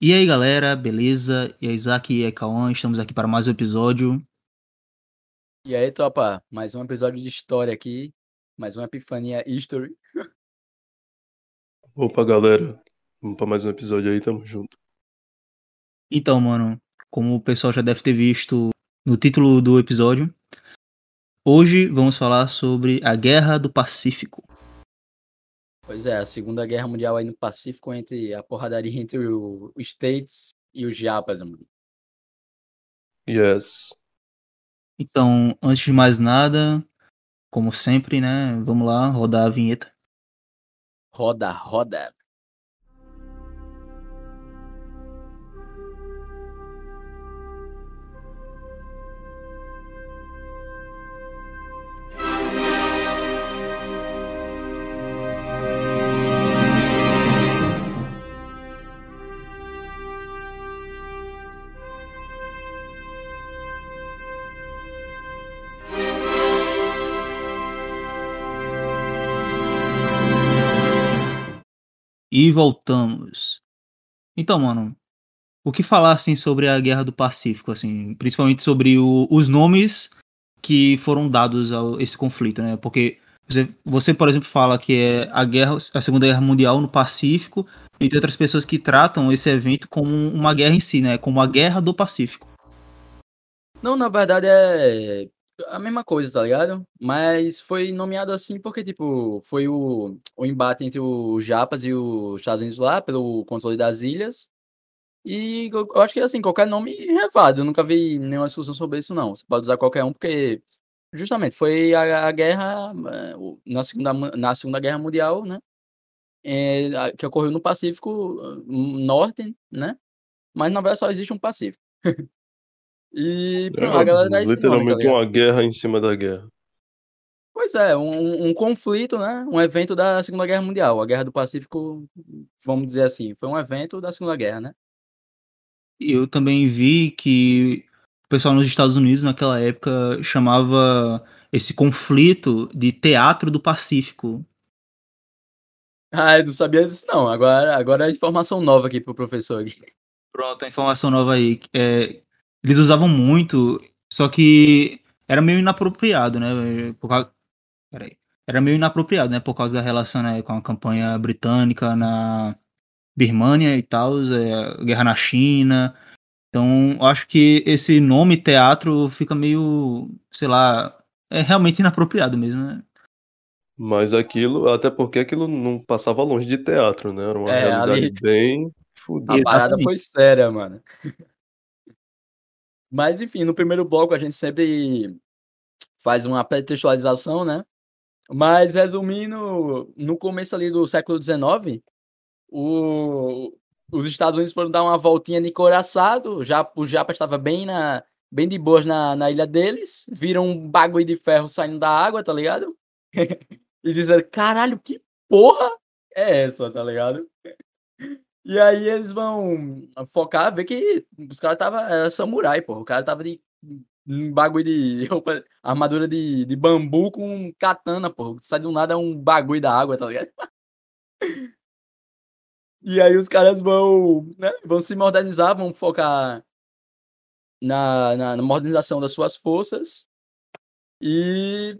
E aí galera, beleza? E é Isaac e é Cauã, estamos aqui para mais um episódio. E aí, topa, mais um episódio de história aqui, mais uma Epifania History. Opa, galera. Vamos para mais um episódio aí, tamo junto. Então, mano, como o pessoal já deve ter visto no título do episódio, hoje vamos falar sobre a Guerra do Pacífico. Pois é, a Segunda Guerra Mundial aí no Pacífico, entre a porradaria entre os States e os Japas, mano. Yes. Então, antes de mais nada, como sempre, né, vamos lá rodar a vinheta. Roda, roda. E voltamos. Então, mano, o que falar assim sobre a Guerra do Pacífico, assim, principalmente sobre o- os nomes que foram dados a esse conflito, né? Porque você, você, por exemplo, fala que é a guerra, a Segunda Guerra Mundial no Pacífico, e tem outras pessoas que tratam esse evento como uma guerra em si, né? Como a Guerra do Pacífico. Não, na verdade é a mesma coisa, tá ligado? Mas foi nomeado assim porque, tipo, foi o, o embate entre os Japas e os Estados Unidos lá, pelo controle das ilhas. E eu eu acho que, assim, qualquer nome é válido. Eu nunca vi nenhuma discussão sobre isso, não. Você pode usar qualquer um, porque, justamente, foi a, a guerra eh, o- na segunda, na segunda Guerra Mundial, né? a- que ocorreu no Pacífico eh, Norte, né? Mas, na verdade, só existe um Pacífico. E pronto, a galera dá esse nome, tá literalmente uma guerra em cima da guerra. Pois é, um, um conflito, né? Um evento da Segunda Guerra Mundial. A Guerra do Pacífico, vamos dizer assim, foi um evento da Segunda Guerra, né? Eu também vi que o pessoal nos Estados Unidos, naquela época, chamava esse conflito de Teatro do Pacífico. Ah, eu não sabia disso, não. Agora, agora é informação nova aqui pro professor. Aqui. Pronto, a informação nova aí. É, eles usavam muito, só que era meio inapropriado, né? Por causa... Peraí. Era meio inapropriado, né? Por causa da relação né, com a campanha britânica na Birmânia e tal, é, guerra na China. Então, eu acho que esse nome teatro fica meio, sei lá, é realmente inapropriado mesmo, né? Mas aquilo, até porque aquilo não passava longe de teatro, né? Era uma É, realidade ali- bem A fodida. parada Exatamente. foi séria, mano. Mas, enfim, no primeiro bloco a gente sempre faz uma pretextualização, né? Mas, resumindo, no começo ali do século XIX, o- os Estados Unidos foram dar uma voltinha de coraçado, já, o Japa estava bem, na, bem de boas na, na ilha deles, viram um bagulho de ferro saindo da água, tá ligado? e disseram, caralho, que porra é essa, tá ligado? E aí eles vão focar, ver que os caras tava era samurai, pô. O cara tava de um bagulho de roupa, armadura de, de bambu com katana, pô. Sai do nada um bagulho da água, tá ligado? E aí os caras vão, né, vão se modernizar, vão focar na, na, na modernização das suas forças. E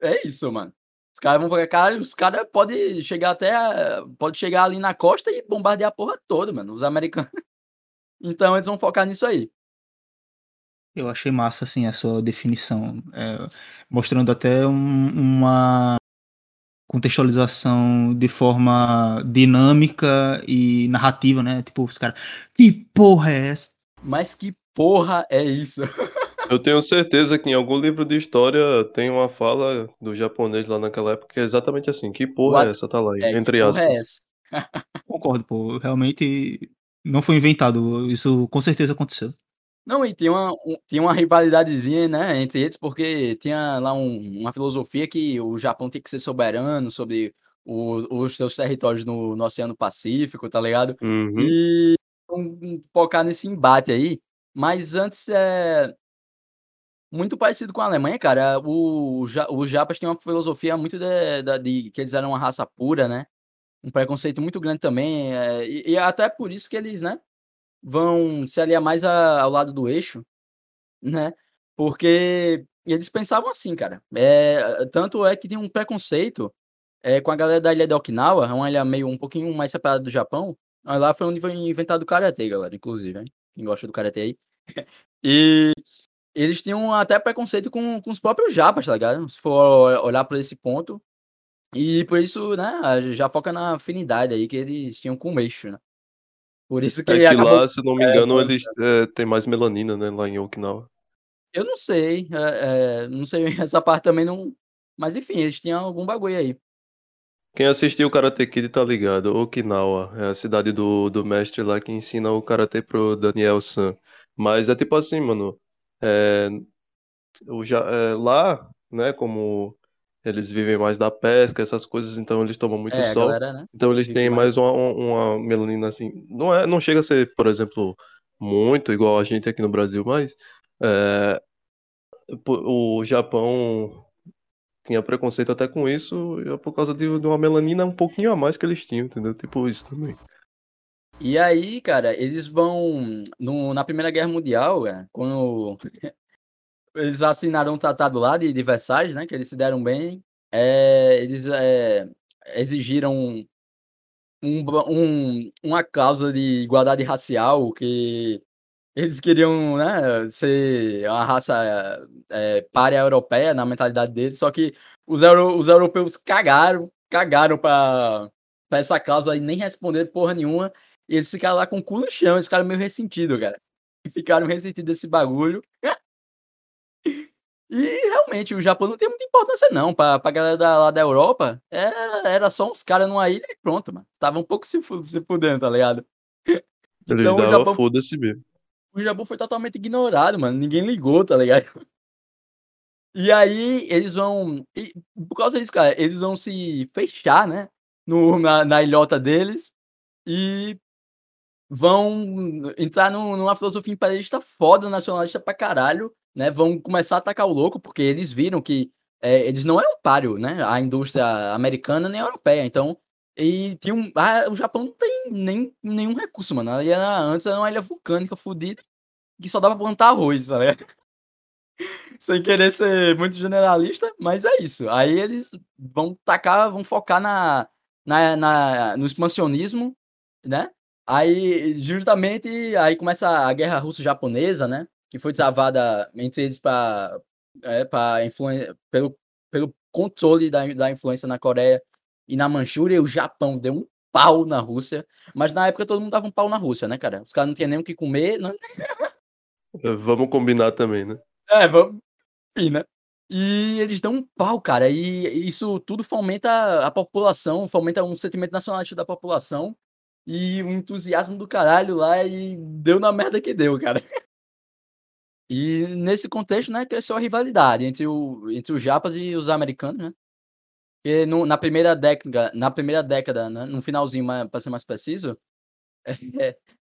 é isso, mano. Os caras vão focar, cara, os caras podem chegar até, pode chegar ali na costa e bombardear a porra toda, mano, os americanos. Então eles vão focar nisso aí. Eu achei massa, assim, a sua definição, é, mostrando até um- uma contextualização de forma dinâmica e narrativa, né? Tipo, os caras, que porra é essa? Mas que porra é isso? Eu tenho certeza que em algum livro de história tem uma fala do japonês lá naquela época que é exatamente assim. Que porra What- é essa? Tá lá, É, que entre porra aspas. é essa? Concordo, pô, realmente não foi inventado, isso com certeza aconteceu. Não, e tinha uma, um- tinha uma rivalidadezinha, né, entre eles, porque tinha lá um- uma filosofia que o Japão tem que ser soberano sobre o- os seus territórios no, no Oceano Pacífico, tá ligado? Uhum. E vamos focar nesse embate aí. Mas antes é muito parecido com a Alemanha, cara. O, o Japas tinham uma filosofia muito de, da- de que eles eram uma raça pura, né? um preconceito muito grande também. É, e, e, até por isso que eles, né, vão se aliar mais a, ao lado do eixo, né? Porque eles pensavam assim, cara. É, tanto é que tem um preconceito é, com a galera da ilha de Okinawa, uma ilha meio um pouquinho mais separada do Japão. Lá foi onde foi inventado o karatê, galera, inclusive, hein? Quem gosta do karatê aí. e eles tinham até preconceito com, com os próprios japas, tá ligado? Se for olhar por esse ponto. E por isso, né, já foca na afinidade aí que eles tinham com o Meixo, né? Por isso que, é que acabou... lá, se não me é, engano, é, eles é, têm mais melanina, né, lá em Okinawa. Eu não sei, é, é, não sei essa parte também não. Mas enfim, eles tinham algum bagulho aí. Quem assistiu o Karate Kid tá ligado. Okinawa é a cidade do, do mestre lá que ensina o karatê pro Daniel San. Mas é tipo assim, mano. É, já, é, lá, né, como eles vivem mais da pesca, essas coisas, então eles tomam muito é, sol. Galera, né? Então eles têm mais uma, uma melanina assim. Não, é, não chega a ser, por exemplo, muito igual a gente aqui no Brasil, mas é, o Japão tinha preconceito até com isso é por causa de, de, uma melanina um pouquinho a mais que eles tinham, entendeu? Tipo isso também. E aí, cara, eles vão. No, na Primeira Guerra Mundial, é, quando eles assinaram um tratado lá de, de Versalhes, né? Que eles se deram bem. É, eles é, exigiram um, um, uma cláusula de igualdade racial que eles queriam, né, ser uma raça é, párea europeia na mentalidade deles, só que os, euro, os europeus cagaram, cagaram pra essa causa e nem responderam porra nenhuma. E eles ficaram lá com o cu no chão, eles ficaram meio ressentidos, cara. E ficaram ressentidos desse bagulho. E realmente, o Japão não tem muita importância, não. Pra, pra galera da, lá da Europa, era, era só uns caras numa ilha e pronto, mano. Tava um pouco se, se fudendo, tá ligado? Eles então, o Japão, foda-se mesmo o Jabu foi totalmente ignorado, mano. Ninguém ligou, tá ligado? E aí eles vão. E por causa disso, cara, eles vão se fechar, né? No, na, na ilhota deles e vão entrar no, numa filosofia imperialista foda, nacionalista pra caralho, né? Vão começar a atacar o louco, porque eles viram que é, eles não eram páreo, né? A indústria americana nem europeia. Então, e tinha um. Ah, o Japão não tem nem, nenhum recurso, mano. Ali era, antes era uma ilha vulcânica fodida que só dava pra plantar arroz, ligado? Sem querer ser muito generalista, mas é isso. Aí eles vão tacar, vão focar na, na, na no expansionismo, né? Aí, justamente, aí começa a guerra russo-japonesa, né? Que foi travada entre eles para é, pelo, pelo controle da, da influência na Coreia e na Manchúria, o Japão deu um pau na Rússia. Mas na época todo mundo dava um pau na Rússia, né, cara? Os caras não tinham nem o que comer. Não... É, vamos combinar também, né? É, vamos. Enfim, né? E eles dão um pau, cara. E isso tudo fomenta a população, fomenta um sentimento nacionalista da população e um entusiasmo do caralho lá e deu na merda que deu, cara. E nesse contexto, né, cresceu a rivalidade entre, o, entre os japas e os americanos, né? Porque no, na primeira década, na primeira década, né, no finalzinho, para ser mais preciso, é,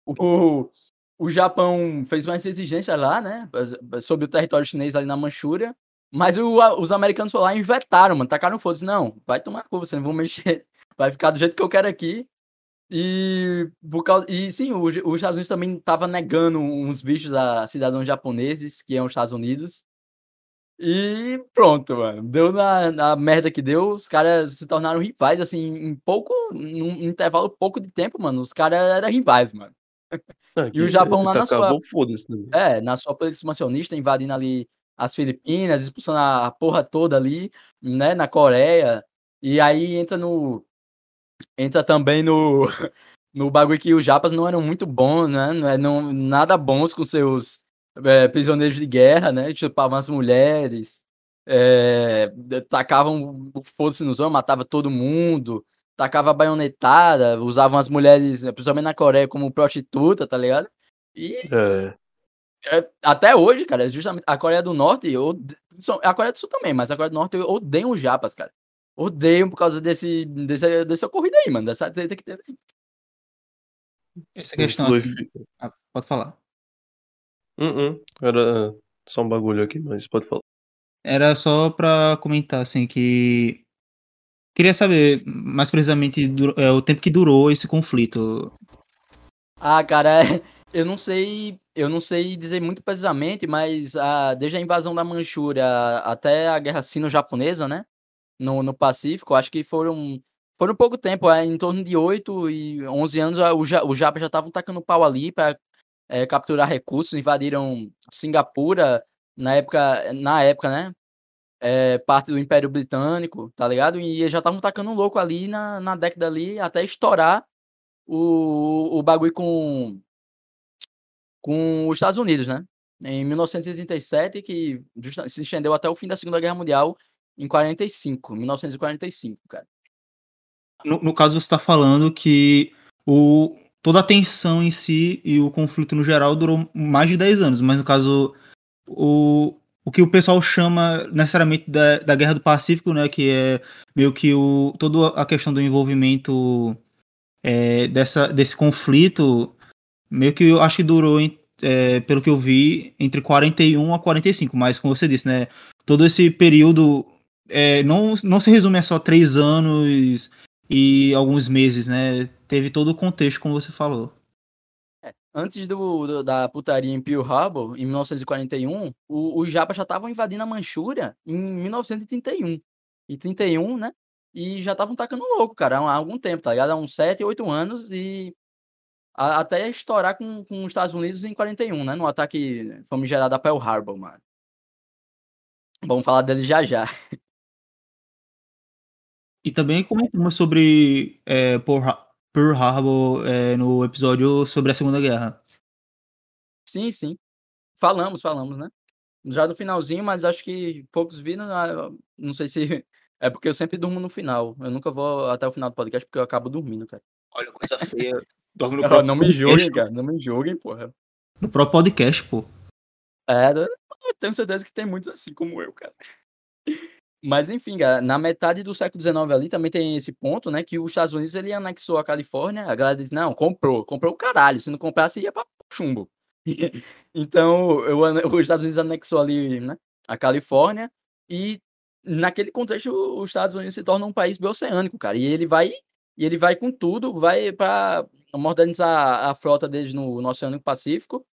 o, o Japão fez umas exigências lá, né, sobre o território chinês ali na Manchúria, mas o, os americanos foram lá e vetaram, mano, tacaram foda não, vai tomar cu, você não vão mexer, vai ficar do jeito que eu quero aqui. E, por causa, e sim, os Estados Unidos também tava negando uns bichos a cidadãos japoneses, que é os Estados Unidos, e pronto, mano. Deu na, na merda que deu. Os caras se tornaram rivais, assim, em pouco, num intervalo pouco de tempo, mano. Os caras eram rivais, mano. É, e o Japão lá na sua. Né? É, na sua política expansionista, invadindo ali as Filipinas, expulsando a porra toda ali, né, na Coreia. E aí entra no. Entra também no. No bagulho que os japas não eram muito bons, né? Não, é, não nada bons com seus é, prisioneiros de guerra, né? Chupavam as mulheres, é, tacavam foda-se nos homens, matava todo mundo, tacava baionetada, usavam as mulheres, principalmente na Coreia, como prostituta, tá ligado? E é. É, até hoje, cara, justamente a Coreia do Norte, eu, a Coreia do Sul também, mas a Coreia do Norte eu odeio os japas, cara. Odeio por causa desse, desse, desse ocorrido aí, mano, dessa treta que teve. Essa questão. Ah, pode falar. Uh -uh. Era só um bagulho aqui, mas pode falar. Era só pra comentar, assim, que Queria saber mais precisamente é, o tempo que durou esse conflito. Ah, cara, eu não sei, eu não sei dizer muito precisamente, mas a, desde a invasão da Manchúria até a guerra sino-japonesa, né, no, no Pacífico, acho que foram foram pouco tempo, é, em torno de 8 e 11 anos, o, o Japa já estavam tacando pau ali para é, capturar recursos, invadiram Singapura na época, na época, né? É, parte do Império Britânico, tá ligado? E já estavam tacando louco ali na, na década ali, até estourar o, o bagulho com, com os Estados Unidos, né? Em 1937, que se estendeu até o fim da Segunda Guerra Mundial, em 45, 1945, cara. No, no caso, você está falando que o, toda a tensão em si e o conflito no geral durou mais de 10 anos, mas no caso, o, o que o pessoal chama necessariamente da, da Guerra do Pacífico, né, que é meio que o, toda a questão do envolvimento é, dessa, desse conflito, meio que eu acho que durou, é, pelo que eu vi, entre 41 a 45, mas como você disse, né, todo esse período é, não, não se resume a só três anos e alguns meses, né? Teve todo o contexto, como você falou. É, antes do, do, da putaria em Pearl Harbor, em 1941, o, os Japas já estavam invadindo a Manchúria em 1931. E 31, né? E já estavam tacando louco, cara, há algum tempo, tá ligado? Há uns 7, 8 anos e a, até estourar com, com os Estados Unidos em 41, né? No ataque famigerado a Pearl Harbor, mano. Vamos falar dele já já. E também comentamos sobre é, Pearl Harbor é, no episódio sobre a Segunda Guerra. Sim, sim. Falamos, falamos, né? Já no finalzinho, mas acho que poucos viram. Ah, não sei se. É porque eu sempre durmo no final. Eu nunca vou até o final do podcast porque eu acabo dormindo, cara. Olha, coisa feia. Dorme no não, não me julguem, cara. Não me julguem, porra. No próprio podcast, pô. É, eu tenho certeza que tem muitos assim como eu, cara. Mas enfim, na metade do século XIX ali também tem esse ponto, né, que os Estados Unidos ele anexou a Califórnia, a galera disse, não, comprou, comprou o caralho, se não comprasse ia para chumbo. então, eu, os Estados Unidos anexou ali, né, a Califórnia e naquele contexto os Estados Unidos se torna um país bioceânico, cara, e ele vai e ele vai com tudo, vai para modernizar a frota deles no, no Oceano Pacífico,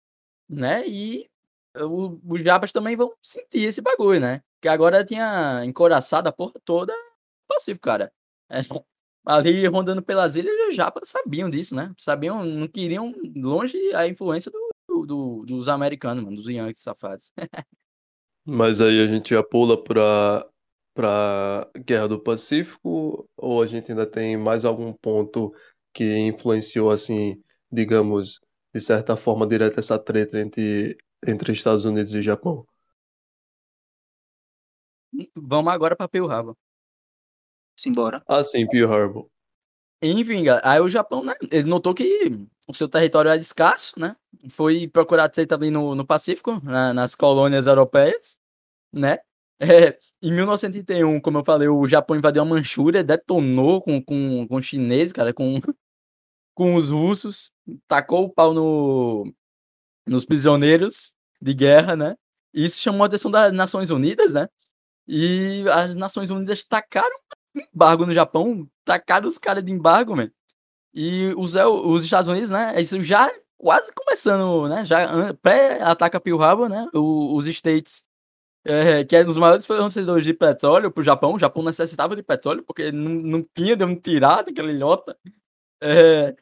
né, e o, os jabas também vão sentir esse bagulho, né? Que agora tinha encoraçado a porra toda Pacífico, cara. É, ali rondando pelas ilhas, os japas sabiam disso, né? Sabiam, não queriam longe a influência do, do, dos americanos, mano, dos Yankees safados. Mas aí a gente já pula para para Guerra do Pacífico ou a gente ainda tem mais algum ponto que influenciou assim, digamos, de certa forma direta essa treta entre entre Estados Unidos e Japão. Vamos agora para Pearl Harbor. Simbora. Ah, sim, Pearl Harbor. Enfim, aí o Japão, né, ele notou que o seu território era escasso, né? Foi procurar treta ali no, no Pacífico, na, nas colônias europeias, né? É, em 1931, como eu falei, o Japão invadiu a Manchúria, detonou com, com, com os chineses, cara, com, com os russos, tacou o pau no, nos prisioneiros de guerra, né? E isso chamou a atenção das Nações Unidas, né? E as Nações Unidas tacaram embargo no Japão, tacaram os caras de embargo, mano. E os, os Estados Unidos, né? Isso já quase começando, né? Já pré-ataca Pearl Harbor, né? O, os States, é, que é um dos maiores fornecedores de petróleo para o Japão. O Japão necessitava de petróleo porque não, não tinha de onde tirar daquela ilhota. É,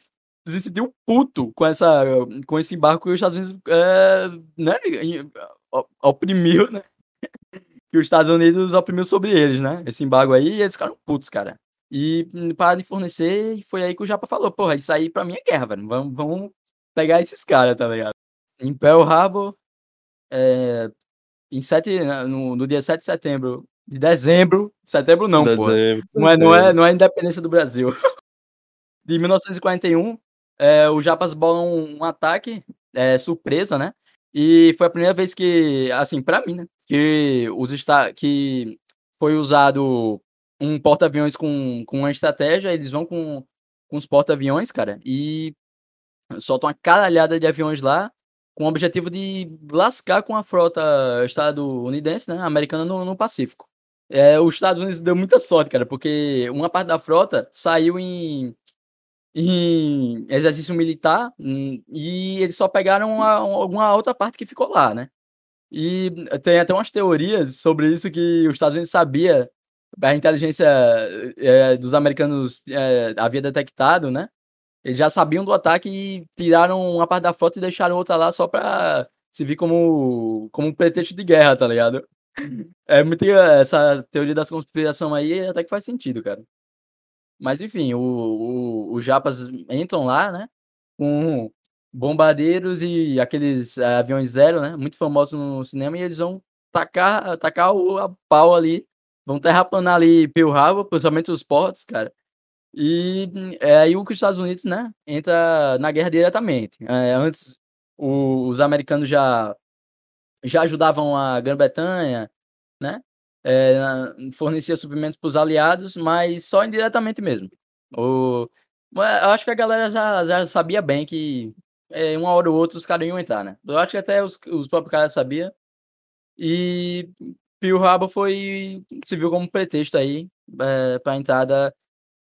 se sentiu puto com, essa, com esse embarque que os Estados Unidos é, né, oprimiu, né? que os Estados Unidos oprimiu sobre eles, né? Esse embargo aí, e eles ficaram putos, cara. E para de fornecer, foi aí que o Japa falou, porra, isso aí pra mim é guerra, velho. Vamos, vamos pegar esses caras, tá ligado? Em Pearl Harbor, é, em 7, no, no dia 7 de setembro, de dezembro, setembro não, dezembro, Não é, não, é, não é independência do Brasil. de 1941, é, o Japas bolam um, ataque é, surpresa, né? E foi a primeira vez que, assim, para mim, né? Que, os esta que foi usado um porta-aviões com, com uma estratégia, eles vão com, com os porta-aviões, cara, e soltam uma caralhada de aviões lá, com o objetivo de lascar com a frota estadunidense, né, americana no, no Pacífico. É, os Estados Unidos deu muita sorte, cara, porque uma parte da frota saiu em, em exercício militar hum, e eles só pegaram uma, alguma outra parte que ficou lá, né? E tem até umas teorias sobre isso que os Estados Unidos sabia, a inteligência é, dos americanos é, havia detectado, né? Eles já sabiam do ataque e tiraram uma parte da frota e deixaram outra lá só pra se vir como, como um pretexto de guerra, tá ligado? É muito. Essa teoria da conspiração aí até que faz sentido, cara. Mas enfim, o, o, os japas entram lá, né? Com bombardeiros e aqueles uh, aviões zero, né? Muito famosos no cinema, e eles vão tacar, tacar o a pau ali, vão terraplanar ali Pearl Harbor, principalmente os portos, cara. E é aí o que os Estados Unidos, né, entra na guerra diretamente. É, antes, o, os americanos já já ajudavam a Grã-Bretanha, né? É, fornecia suprimentos para os aliados, mas só indiretamente mesmo. O, eu acho que a galera já, já sabia bem que é, uma hora ou outra os caras iam entrar, né? Eu acho que até os, os próprios caras sabiam. E Pearl Harbor foi se viu como pretexto aí é, para a entrada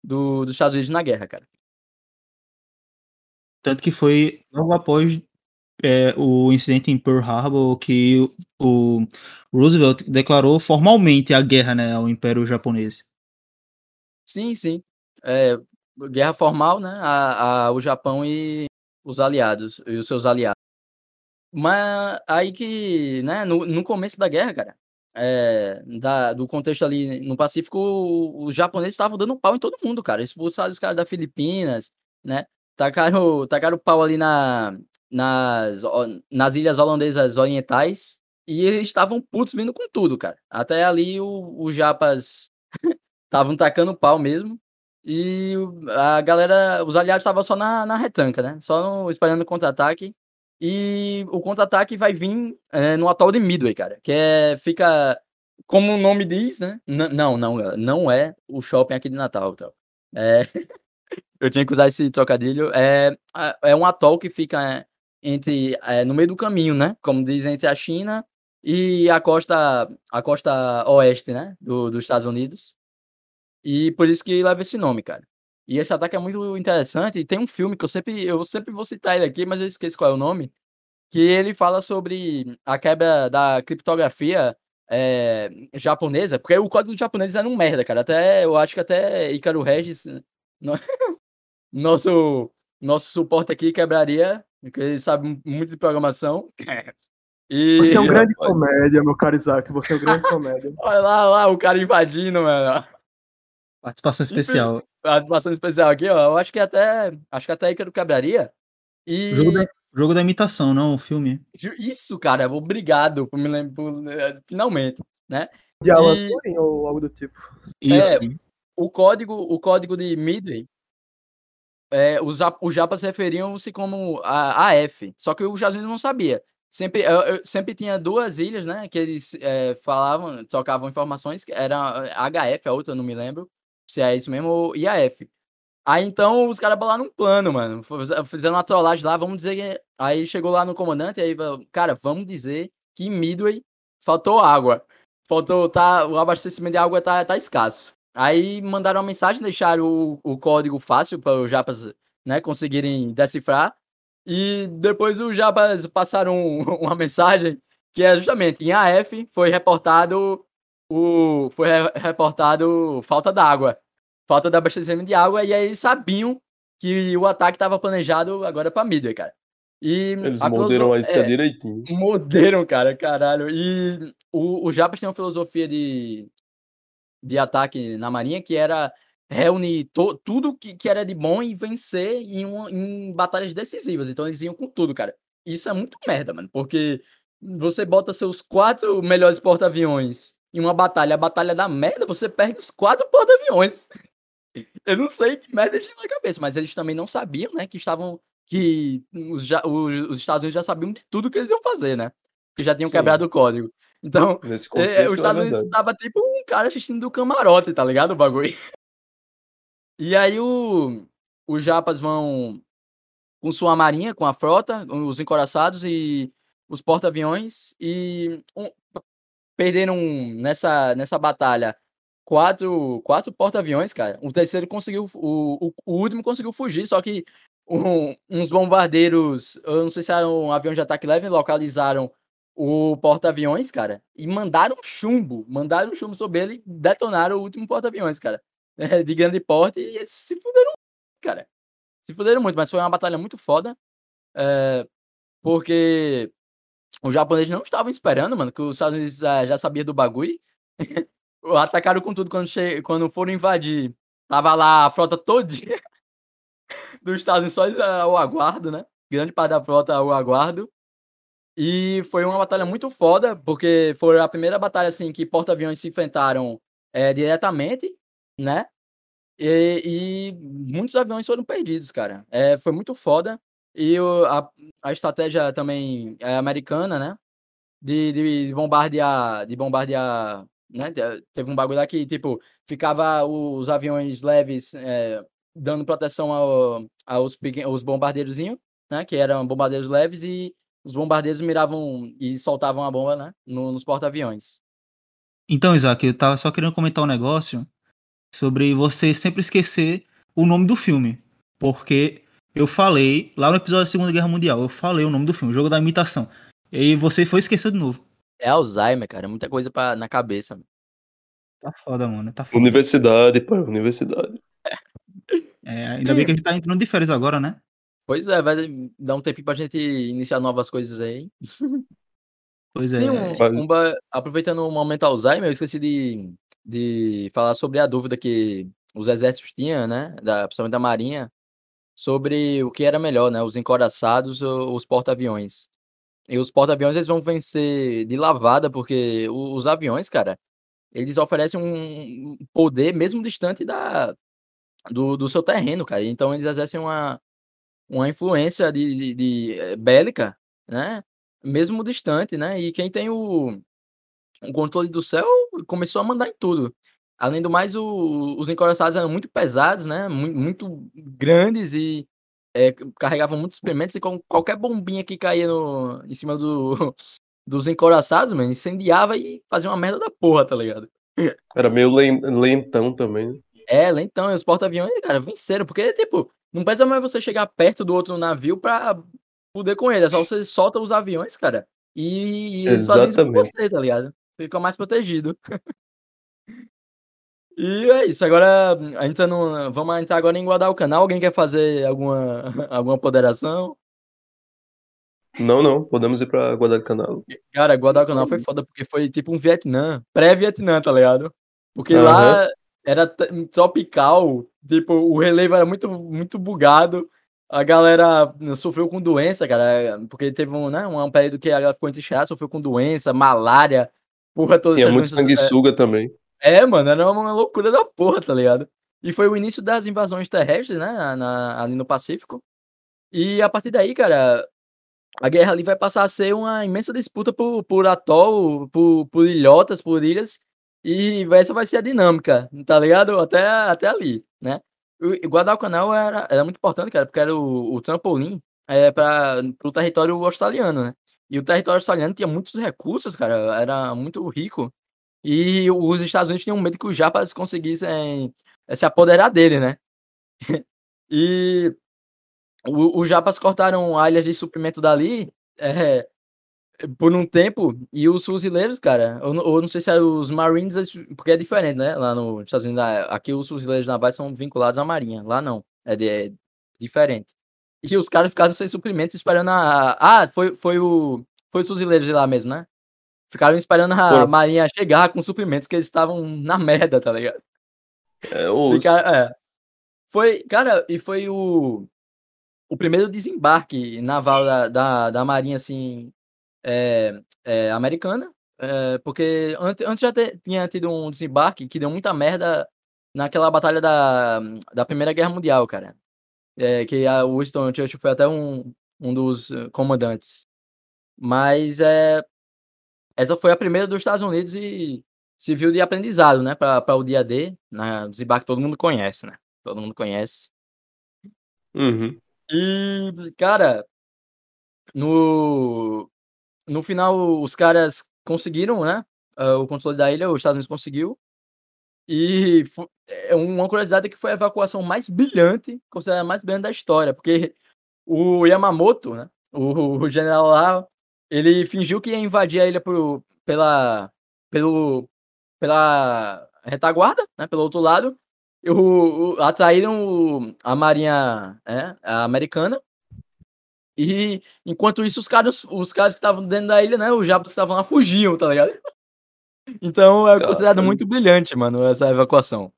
do, dos Estados Unidos na guerra, cara. Tanto que foi logo após é, o incidente em Pearl Harbor que o Roosevelt declarou formalmente a guerra né, ao Império Japonês. Sim, sim. É, guerra formal, né? A, a, o Japão e os aliados, e os seus aliados. Mas aí que, né, no, no começo da guerra, cara, é, da, do contexto ali no Pacífico, os japoneses estavam dando pau em todo mundo, cara. Expulsaram os caras da Filipinas, né? Tacaram, tacaram pau ali na, nas, nas ilhas holandesas orientais e eles estavam putos vindo com tudo, cara. Até ali os japas estavam tacando pau mesmo. E a galera, os aliados estavam só na, na retranca, né? Só no, contra-ataque. E o contra-ataque vai vir é, no atol de Midway, cara. Que é, fica, como o nome diz, né? N não, não, não é o shopping aqui de Natal. Então. É, eu tinha que usar esse trocadilho. É, é um atol que fica entre é, no meio do caminho, né? Como diz entre a China e a costa a costa oeste, né? Do, dos Estados Unidos. E por isso que leva esse nome, cara. E esse ataque é muito interessante. E tem um filme que eu sempre eu sempre vou citar ele aqui, mas eu esqueço qual é o nome. Que ele fala sobre a quebra da criptografia é, japonesa, porque o código japonês era um merda, cara. Até eu acho que até Icaro Regis, nosso nosso suporte aqui quebraria porque ele sabe muito de programação. E... Você é um grande comédia, meu caro Isaac. Você é um grande comédia. Olha lá, lá, o cara invadindo, mano. Participação especial. Participação especial aqui, ó. Eu acho que até. Acho que até aí que eu quebraria. E... O jogo, da, jogo da imitação, não o filme. Isso, cara. Obrigado por me lembrar. Finalmente, né? De e... ou algo do tipo. Isso. É, o código, o código de Midway é, os, os japas referiam-se como a AF, só que o Unidos não sabia. Sempre, eu, eu, sempre tinha duas ilhas, né, que eles é, falavam, trocavam informações, que era HF, a outra não me lembro se é isso mesmo, ou IAF. Aí então os caras bolaram um plano, mano. Fizeram uma trollagem lá, vamos dizer que. Aí chegou lá no comandante, aí, cara, vamos dizer que Midway faltou água. Faltou, tá, o abastecimento de água tá, tá escasso. Aí mandaram uma mensagem, deixaram o, o código fácil para os japas né, conseguirem decifrar. E depois os japas passaram uma mensagem que é justamente em AF foi reportado o foi reportado falta d'água, falta de abastecimento de água e aí eles sabiam que o ataque estava planejado agora para Midway, cara. E Eles a morderam a isca é, direitinho. Morderam, cara, caralho. E o, os japas têm uma filosofia de de ataque na Marinha, que era reunir to, tudo que, que era de bom e vencer em, um, em batalhas decisivas. Então eles iam com tudo, cara. Isso é muito merda, mano, porque você bota seus quatro melhores porta-aviões em uma batalha, a batalha da merda, você perde os quatro porta-aviões. Eu não sei que merda eles tinham na cabeça, mas eles também não sabiam, né, que estavam que os, os, os Estados Unidos já sabiam de tudo que eles iam fazer, né? Que já tinham Sim. quebrado o código. Então, é, os Estados é Unidos tava tipo cara assistindo do camarote, tá ligado? O bagulho. E aí o, os japas vão com sua marinha, com a frota, os encoraçados e os porta-aviões. E um, perderam nessa, nessa batalha quatro, quatro porta-aviões, cara. O terceiro conseguiu, o, o, o, último conseguiu fugir, só que um, uns bombardeiros, eu não sei se era um avião de ataque leve, localizaram o porta-aviões, cara, e mandaram chumbo, mandaram chumbo sobre ele detonaram o último porta-aviões, cara, de grande porte, e eles se fuderam, cara. Se fuderam muito, mas foi uma batalha muito foda, é, porque os japoneses não estavam esperando, mano, que os Estados Unidos já, já sabia do bagulho. Atacaram com tudo quando, che... quando foram invadir. Tava lá a frota todinha dos Estados Unidos só ao aguardo, né? Grande parte da frota ao aguardo. E foi uma batalha muito foda, porque foi a primeira batalha assim que porta-aviões se enfrentaram é, diretamente, né? E, e, muitos aviões foram perdidos, cara. É, foi muito foda. E o, a, a estratégia também é americana, né? De, de bombardear, de bombardear, né? Teve um bagulho que, tipo, ficava os aviões leves é, dando proteção ao, aos, aos bombardeirozinhos, né? Que eram bombardeiros leves e os bombardeiros miravam e soltavam a bomba, né? No, nos porta-aviões. Então, Isaac, eu tava só querendo comentar um negócio sobre você sempre esquecer o nome do filme. Porque eu falei, lá no episódio da Segunda Guerra Mundial, eu falei o nome do filme, Jogo da Imitação. E você foi esquecer de novo. É Alzheimer, cara. É muita coisa pra, na cabeça. Tá foda, mano. Tá foda. Universidade, pô, universidade. É, ainda bem que a gente tá entrando de férias agora, né? Pois é, vai dar um tempinho pra gente iniciar novas coisas aí. Pois Sim, é. um, um, aproveitando o momento Alzheimer, eu esqueci de, de falar sobre a dúvida que os exércitos tinham, né? Da, principalmente da Marinha, sobre o que era melhor, né? Os encoraçados ou os porta-aviões. E os porta-aviões eles vão vencer de lavada, porque os aviões, cara, eles oferecem um poder mesmo distante da, do, do seu terreno, cara. Então eles exercem uma, uma influência de, de, de eh, bélica, né? Mesmo distante, né? E quem tem o, o controle do céu começou a mandar em tudo. Além do mais, o, os encoraçados eram muito pesados, né? Muito, muito grandes e é, carregavam muitos experimentos e com qualquer bombinha que caía no, em cima do, dos encoraçados, mano, incendiava e fazia uma merda da porra, tá ligado? Era meio lentão também. Né? É, lentão. E os porta-aviões, cara, venceram. Porque, tipo, não precisa mais você chegar perto do outro navio pra poder com ele. É só você solta os aviões, cara. E, e eles fazem isso com você, tá ligado? Fica mais protegido. E é isso, agora a gente tá no, vamos entrar agora em Guadalcanal. Alguém quer fazer alguma, alguma ponderação? Não, não, podemos ir pra Guadalcanal. Cara, Guadalcanal foi foda porque foi tipo um Vietnã, pré-Vietnã, tá ligado? Porque uhum. lá era tropical, tipo, o relevo era muito, muito bugado. A galera sofreu com doença, cara, porque teve um, né, um período que a galera ficou entristecida, sofreu com doença, malária, porra toda. Tinha muito sanguessuga é... também. É, mano, era uma loucura da porra, tá ligado? E foi o início das invasões terrestres, né, na, na, ali no Pacífico. E a partir daí, cara, a guerra ali vai passar a ser uma imensa disputa por, por atol, por, por ilhotas, por ilhas, e essa vai ser a dinâmica, tá ligado? Até, até ali, né? O Guadalcanal era, era muito importante, cara, porque era o, o trampolim é, para o território australiano, né? E o território australiano tinha muitos recursos, cara, era muito rico. E os Estados Unidos tinham medo que os japas conseguissem eh, se apoderar dele, né? e os japas cortaram áreas de suprimento dali é, por um tempo, e os fuzileiros, cara, ou, ou não sei se é os Marines, porque é diferente, né? Lá nos Estados Unidos, aqui os fuzileiros navais são vinculados à Marinha, lá não, é, de, é diferente. E os caras ficaram sem suprimento esperando a. Ah, foi, foi o. Foi os fuzileiros de lá mesmo, né? Ficaram esperando a Pô. Marinha chegar com suprimentos que eles estavam na merda, tá ligado? É, os... É. Foi, cara, e foi o, o primeiro desembarque naval da, da, da Marinha, assim, é, é, americana, é, porque antes, antes já te, tinha tido um desembarque que deu muita merda naquela batalha da, da Primeira Guerra Mundial, cara. Que a Winston Churchill foi até um, um dos comandantes. Mas é, essa foi a primeira dos Estados Unidos e serviu de aprendizado, né, para o dia D, né, desembarque todo mundo conhece, né? Todo mundo conhece. Uhum. E, cara, no, no final os caras conseguiram, né, uh, o controle da ilha, os Estados Unidos conseguiu. E é uma curiosidade é que foi a evacuação mais brilhante, considerada mais brilhante da história, porque o Yamamoto, né, o, o general lá, ele fingiu que ia invadir a ilha por, pela, pelo, pela retaguarda, né, pelo outro lado, o, o, atraíram a marinha né, a americana, e enquanto isso os caras, os caras que estavam dentro da ilha, né, os jabos que estavam lá fugiam, tá ligado? Então é considerado muito brilhante, mano, essa evacuação.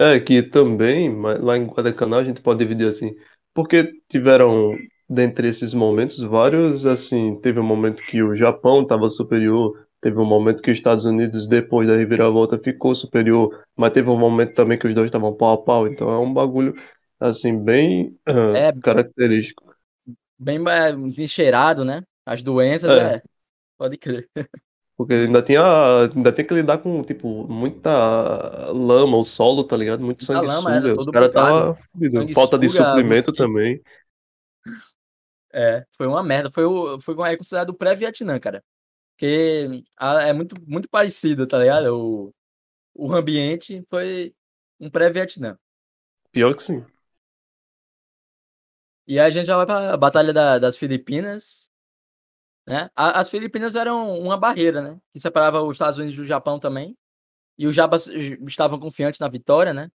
É, que também, lá em Guadalcanal a gente pode dividir assim, porque tiveram, dentre esses momentos, vários, assim, teve um momento que o Japão estava superior, teve um momento que os Estados Unidos, depois da reviravolta, ficou superior, mas teve um momento também que os dois estavam pau a pau, então é um bagulho, assim, bem uh, é, característico. Bem é, encheirado, né? As doenças, é. é. Pode crer. Porque ainda tinha, ainda tem que lidar com, tipo, muita lama, o solo, tá ligado? Muito sanguessuga. Os caras tava Falta de suprimento também. É, foi uma merda. Foi, o, foi é considerado o pré-Vietnã, cara. Porque é muito, muito parecido, tá ligado? O, o ambiente foi um pré-Vietnã. Pior que sim. E aí a gente já vai pra Batalha da, das Filipinas. Né? As Filipinas eram uma barreira, né? Que separava os Estados Unidos do Japão também. E os Jabas estavam confiantes na vitória, né?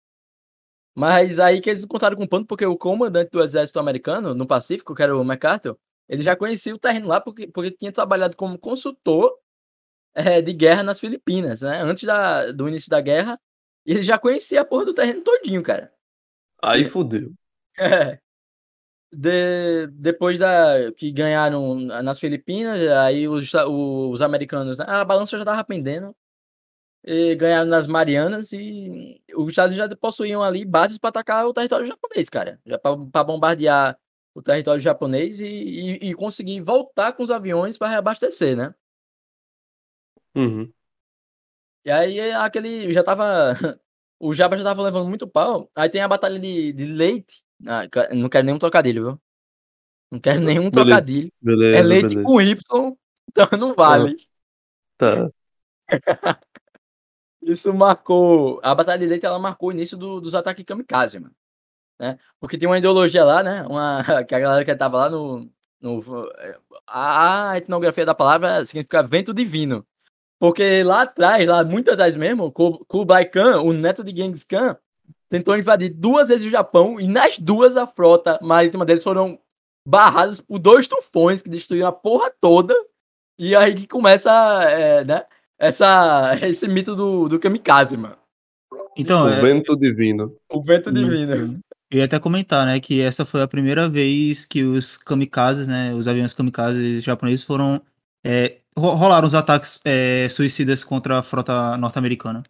Mas aí que eles contaram com ponto, porque o comandante do exército americano no Pacífico, que era o MacArthur, ele já conhecia o terreno lá porque, porque tinha trabalhado como consultor é, de guerra nas Filipinas, né? Antes da, do início da guerra, ele já conhecia a porra do terreno todinho, cara. Aí fodeu. É de, depois da que ganharam nas Filipinas, aí os, os americanos, né, a balança já estava pendendo, e ganharam nas Marianas e os Estados Unidos já possuíam ali bases para atacar o território japonês, cara, já para bombardear o território japonês e, e, e, conseguir voltar com os aviões para reabastecer, né? Uhum. E aí aquele já tava o Japa já tava levando muito pau. Aí tem a batalha de, de Leite, ah, não quero nenhum trocadilho, viu? Não quero nenhum beleza, trocadilho. Beleza, é leite beleza. com Y, então não vale. Tá. Isso marcou. A Batalha de Leite ela marcou o início do, dos ataques kamikaze, mano. Né? Porque tem uma ideologia lá, né? Uma, que a galera que tava lá no. no a etnografia da palavra significa vento divino. Porque lá atrás, lá muito atrás mesmo, Kublai Khan, o neto de Genghis Khan, tentou invadir duas vezes o Japão e nas duas a frota marítima deles foram barradas por dois tufões que destruíram a porra toda. E aí que começa, é, né, essa, esse mito do, do kamikaze, mano. Então, o é... vento divino. O vento divino. Eu ia até comentar, né, que essa foi a primeira vez que os kamikazes, né, os aviões kamikazes japoneses foram é, rolaram os ataques é, suicidas contra a frota norte-americana.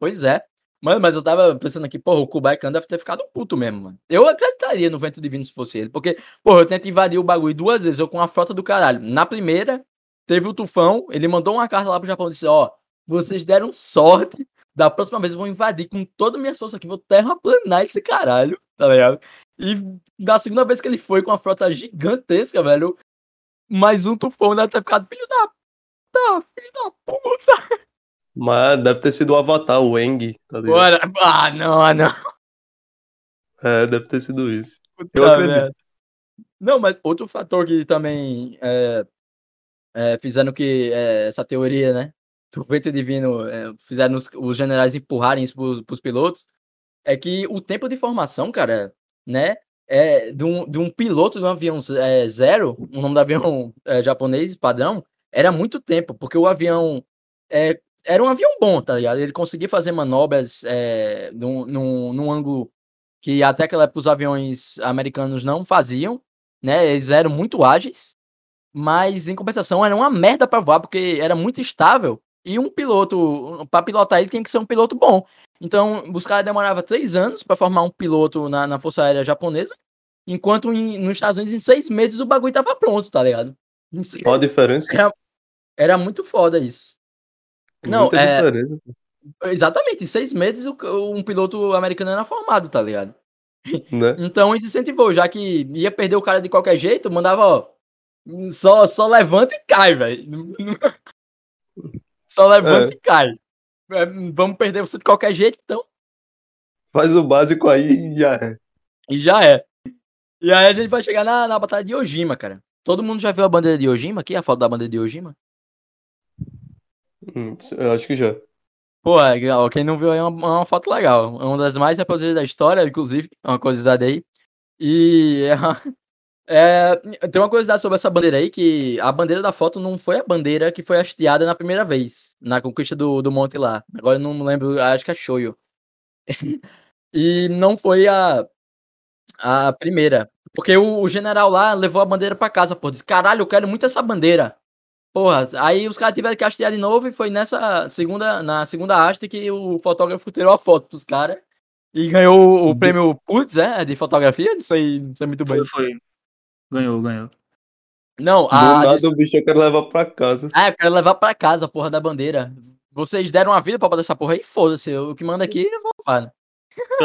Pois é. Mano, mas eu tava pensando aqui, porra, o Kublai Khan deve ter ficado puto mesmo, mano. Eu acreditaria no vento divino se fosse ele. Porque, porra, eu tento invadir o bagulho duas vezes, eu com a frota do caralho. Na primeira, teve o tufão, ele mandou uma carta lá pro Japão e disse: Ó, vocês deram sorte. Da próxima vez eu vou invadir com toda a minha força aqui, vou terraplanar esse caralho, tá ligado? E na segunda vez que ele foi com a frota gigantesca, velho, mais um tufão deve ter ficado filho da. Tá, filho da puta. Mas deve ter sido o Avatar, o Eng, tá ligado? Bora. Ah, não, ah, não. É, deve ter sido isso. Puta Eu acredito. Não, mas outro fator que também é, é, fizeram que é, essa teoria, né? Do vento divino é, fizeram os, os, generais empurrarem isso pros, pros pilotos é que o tempo de formação, cara, né? É, de, um, de um piloto de um avião é, zero, o nome do avião é, japonês padrão, era muito tempo, porque o avião é, era um avião bom, tá ligado? Ele conseguia fazer manobras é, num, num, num ângulo que até aquela época os aviões americanos não faziam, né? Eles eram muito ágeis, mas em compensação era uma merda para voar, porque era muito estável e um piloto, para pilotar ele tinha que ser um piloto bom. Então, os caras demoravam três anos para formar um piloto na, na Força Aérea Japonesa, enquanto em, nos Estados Unidos, em seis meses, o bagulho tava pronto, tá ligado? Qual a diferença? Era, era muito foda isso. Não, Muita é... diferença. Exatamente, em seis meses um piloto americano era formado, tá ligado? Né? Então isso incentivou, já que ia perder o cara de qualquer jeito, mandava, ó, só, só levanta e cai, velho. Só levanta é. e cai. É, vamos perder você de qualquer jeito, então. Faz o básico aí e já é. E já é. E aí a gente vai chegar na, na batalha de Ojima, cara. Todo mundo já viu a bandeira de Ojima aqui? A foto da bandeira de Ojima? Hum, eu acho que já. Pô, é, quem não viu aí é uma, é uma foto legal. É uma das mais reproduzidas da história, inclusive. É uma curiosidade aí. E é, é, tem uma curiosidade sobre essa bandeira aí, que a bandeira da foto não foi a bandeira que foi hasteada na primeira vez, na conquista do, do monte lá. Agora eu não lembro, acho que é Shoyo. e não foi a, a primeira. Porque o, o, general lá levou a bandeira pra casa, pô. Disse, caralho, eu quero muito essa bandeira. Porra, aí os caras tiveram que hastear de novo e foi nessa segunda, na segunda haste que o fotógrafo tirou a foto dos caras e ganhou o prêmio Putz, é? De fotografia? Não sei, não sei muito bem. Foi, Ganhou, ganhou. Não, a. Do nada, o bicho eu quero levar pra casa. Ah, eu quero levar pra casa a porra da bandeira. Vocês deram a vida pra botar essa porra aí? Foda-se. O que manda aqui, eu vou levar. Né?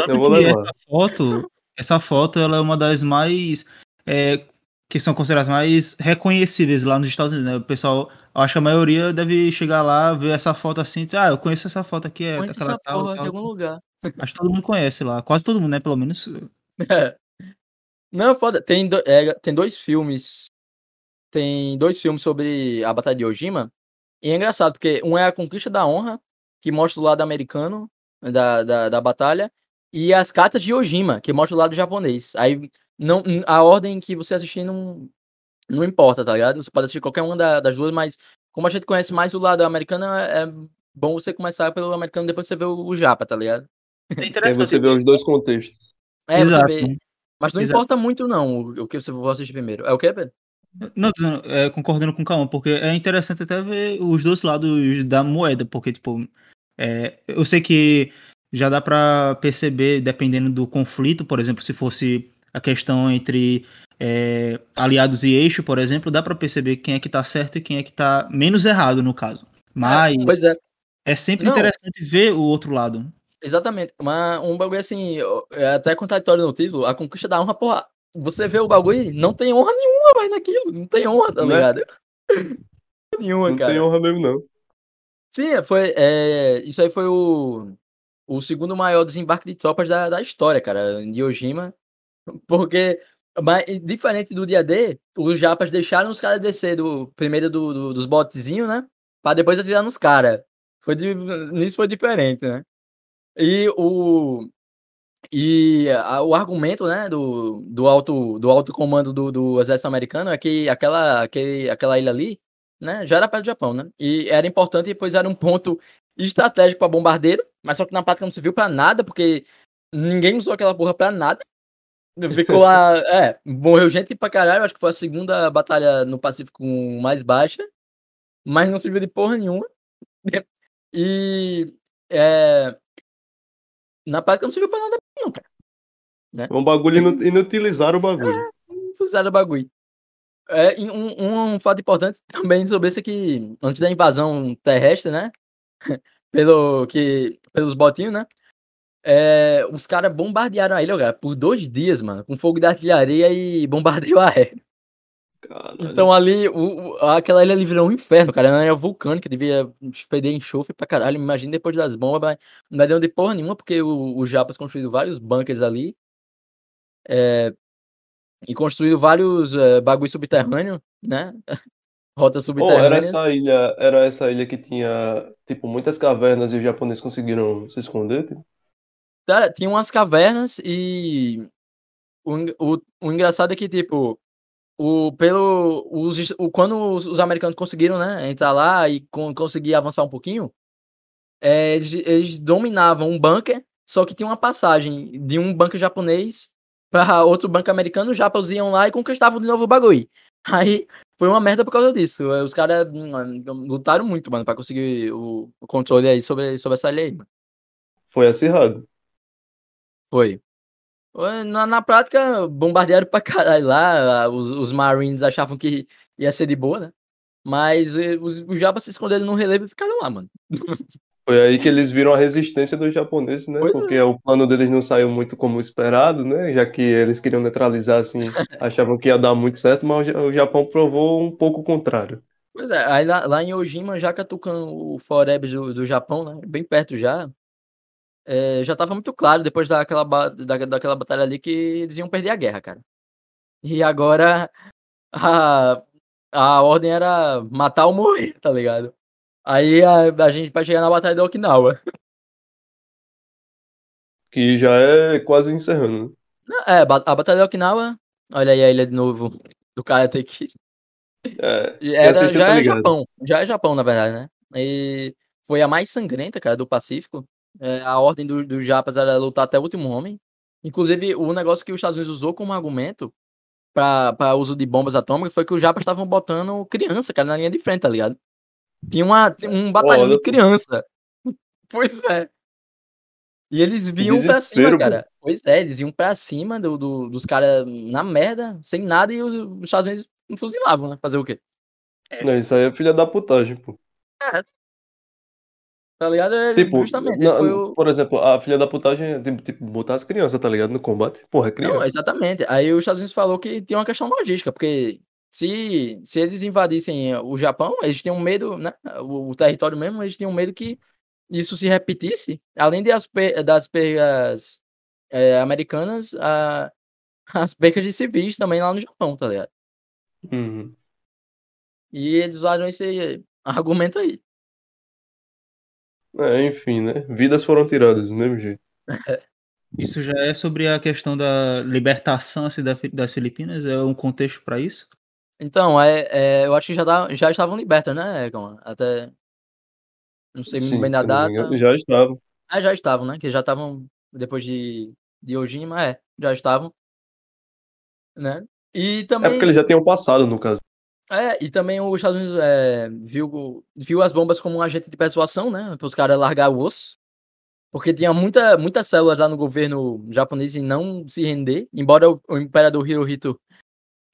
Eu vou levar. Essa foto, essa foto, ela é uma das mais. É, que são consideradas mais reconhecíveis lá nos Estados Unidos, né? O pessoal, acho que a maioria deve chegar lá, ver essa foto assim, ah, eu conheço essa foto aqui, é conheço essa tal, porra tal, de algum lugar. Acho que todo mundo conhece lá, quase todo mundo, né? Pelo menos. É. Não, foda. Tem, do, é, tem dois filmes. Tem dois filmes sobre a Batalha de Ojima. E é engraçado, porque um é a Conquista da Honra, que mostra o lado americano da, da, da batalha, e as cartas de Ojima, que mostra o lado japonês. Aí não, a ordem que você assistir não, não importa, tá ligado? Você pode assistir qualquer uma da, das duas, mas como a gente conhece mais o lado americano, é bom você começar pelo americano, depois você vê o, o japa, tá ligado? É interessante. Aí você vê os dois contextos. É, Exato. você vê mas não Exato. importa muito, não, o, que você vai assistir primeiro. É o que, Pedro? Não, é, concordando com calma, porque é interessante até ver os dois lados da moeda, porque, tipo, é, eu sei que já dá para perceber, dependendo do conflito, por exemplo, se fosse a questão entre é, aliados e eixo, por exemplo, dá para perceber quem é que tá certo e quem é que tá menos errado, no caso. É, Mas é, é. é sempre não. interessante ver o outro lado. Exatamente. Uma, um bagulho assim, é até contraditório no título, a conquista da honra, porra, você vê o bagulho não tem honra nenhuma, vai naquilo. Não tem honra, tá né? ligado? nenhuma, não cara. Não tem honra mesmo, não. Sim, foi. É, isso aí foi o, o segundo maior desembarque de tropas da, da história, cara, em Ojima. Porque, mas, diferente do dia D, os japas deixaram os caras descer do, primeiro do, do dos botezinhos, né? Pra depois atirar nos caras. Foi, nisso foi diferente, né? E o e a, o argumento, né, do, do alto do alto comando do, do exército americano é que aquela aquele, aquela ilha ali, né, já era perto do Japão, né? E era importante, pois era um ponto estratégico para bombardeiro, mas só que na prática não se viu para nada, porque ninguém usou aquela porra para nada. Ficou lá, é, morreu gente pra caralho, acho que foi a segunda batalha no Pacífico mais baixa, mas não serviu de porra nenhuma. E é, na prática não serviu pra nada, não, cara. Né? Um bagulho inutilizar o bagulho. É, o bagulho. É, um, um fato importante também sobre isso aqui, antes da invasão terrestre, né? Pelo que, pelos botinhos, né? É, os caras bombardearam a ilha, cara, por dois dias, mano, com fogo de artilharia e bombardeio aéreo. Caralho. Então ali, o, aquela ilha ali virou um inferno, cara. Era ilha vulcânica, devia feder enxofre pra caralho. Imagina depois das bombas, não deu de porra nenhuma, porque o, o Japas construiu vários bunkers ali. É, e construiu vários é, bagulho subterrâneo, né? Rota subterrânea. Oh, era essa ilha, era essa ilha que tinha, tipo, muitas cavernas e os japoneses conseguiram se esconder? Tipo? Cara, tinha umas cavernas e o, o, o engraçado é que, tipo, o, pelo, os, o, quando os, os, americanos conseguiram né, entrar lá e con, conseguir avançar um pouquinho, é, eles, eles, dominavam um bunker, só que tinha uma passagem de um bunker japonês para outro bunker americano, os japas iam lá e conquistavam de novo o bagulho. Aí foi uma merda por causa disso. Os caras lutaram muito, mano, para conseguir o, o, controle aí sobre, sobre essa lei. Mano. Foi acirrado. Foi. Na, na prática, bombardearam pra caralho lá. Os, os Marines achavam que ia ser de boa, né? Mas eh, os, os Jabas se esconderam no relevo e ficaram lá, mano. Foi aí que eles viram a resistência dos japoneses, né? Pois Porque é. o plano deles não saiu muito como esperado, né? Já que eles queriam neutralizar, assim, achavam que ia dar muito certo, mas o Japão provou um pouco o contrário. Pois é, aí lá, lá em Ojima, já catucando o Forebs do, do Japão, né? Bem perto já. É, já tava muito claro, depois daquela, da, daquela batalha ali, que eles iam perder a guerra, cara. E agora a, a ordem era matar ou morrer, tá ligado? Aí a, a gente vai chegar na batalha de Okinawa. Que já é quase encerrando. né? É, a batalha de Okinawa. Olha aí a ilha de novo do Karate Kid. É, Era, já é. Japão, já é Japão, na verdade, né? E foi a mais sangrenta, cara, do Pacífico. É, a ordem do- dos Japas era lutar até o último homem. Inclusive, o negócio que os Estados Unidos usou como argumento para uso de bombas atômicas foi que os Japas estavam botando criança, cara, na linha de frente, tá ligado? Tinha uma, um batalhão de criança. Pois é. E eles vinham pra cima, pô. cara. Pois é, eles iam pra cima do, do- dos caras na merda, sem nada, e os, os Estados Unidos fuzilavam, né? Fazer o quê? Não, isso aí é filha da putagem, pô. Tá ligado? É Tipo, justamente. o... por exemplo, a filha da putagem é tipo, tipo, botar as crianças, tá ligado? No combate. Porra, é Não, criança. exatamente. Aí os Estados Unidos falou que tem uma questão logística, porque se, se eles invadissem o Japão, eles tinham medo, né? O, o território mesmo, eles tinham medo que isso se repetisse, além de as, das perdas eh, americanas, a- as perdas de civis também lá no Japão, tá ligado? Uhum. E eles usaram esse argumento aí. É, enfim, né? Vidas foram tiradas do mesmo jeito. Isso já é sobre a questão da libertação assim, das Filipinas? É um contexto para isso? Então, é, é, eu acho que já, tá- já estavam libertas, né, Gon? Até. Não sei muito Sim, bem da data. engano, já estavam. Ah, já estavam, né? Que já estavam depois de, de Ojima, é, já estavam. Né? E É também, porque eles já tinham passado, no caso. É, e também os Estados Unidos é, viu, viu as bombas como um agente de persuasão, né? Para os caras largar o osso. Porque tinha muita, muitas células lá no governo japonês e não se render, embora o, o imperador Hirohito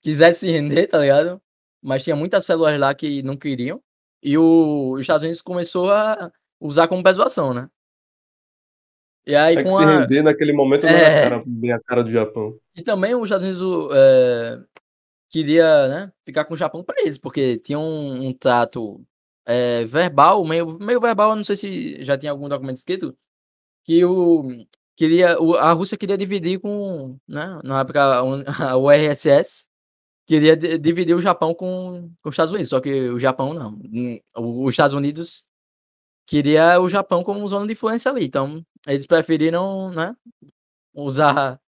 quisesse se render, tá ligado? Mas tinha muitas células lá que não queriam. E o, os Estados Unidos começou a usar como persuasão, né? E aí É que com se a... render naquele momento não É. era a cara- bem a cara do Japão. E também os Estados Unidos é, queria né, ficar com o Japão para eles, porque tinha um, um trato é, verbal, meio, meio verbal, não sei se já tinha algum documento escrito, que o, queria, o- a Rússia queria dividir com, né, na época a URSS, queria di- dividir o Japão com, com os Estados Unidos, só que o Japão não. Os Estados Unidos queria o Japão como zona de influência ali, então eles preferiram né, usar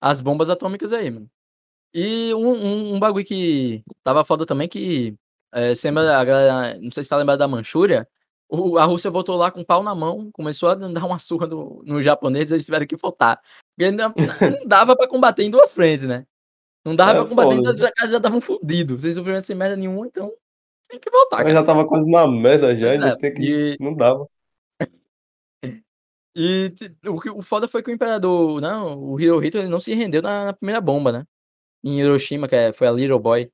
as bombas atômicas aí, mano. E um, um, um bagulho que tava foda também, que é, você lembra, a galera, não sei se tá lembrado da Manchúria, o- a Rússia voltou lá com o pau na mão, começou a dar uma surra no, no japonês, eles tiveram que voltar. Porque não, não dava pra combater em duas frentes, né? Não dava É pra combater, então já já estavam fodidos. Vocês sofreram sem merda nenhuma, então tem que voltar, Mas cara. já tava quase na merda já, ainda é, tem que. e- Não dava. E o, o foda foi que o imperador, não, o Hirohito, ele não se rendeu na, na primeira bomba, né? Em Hiroshima, que é- foi a Little Boy.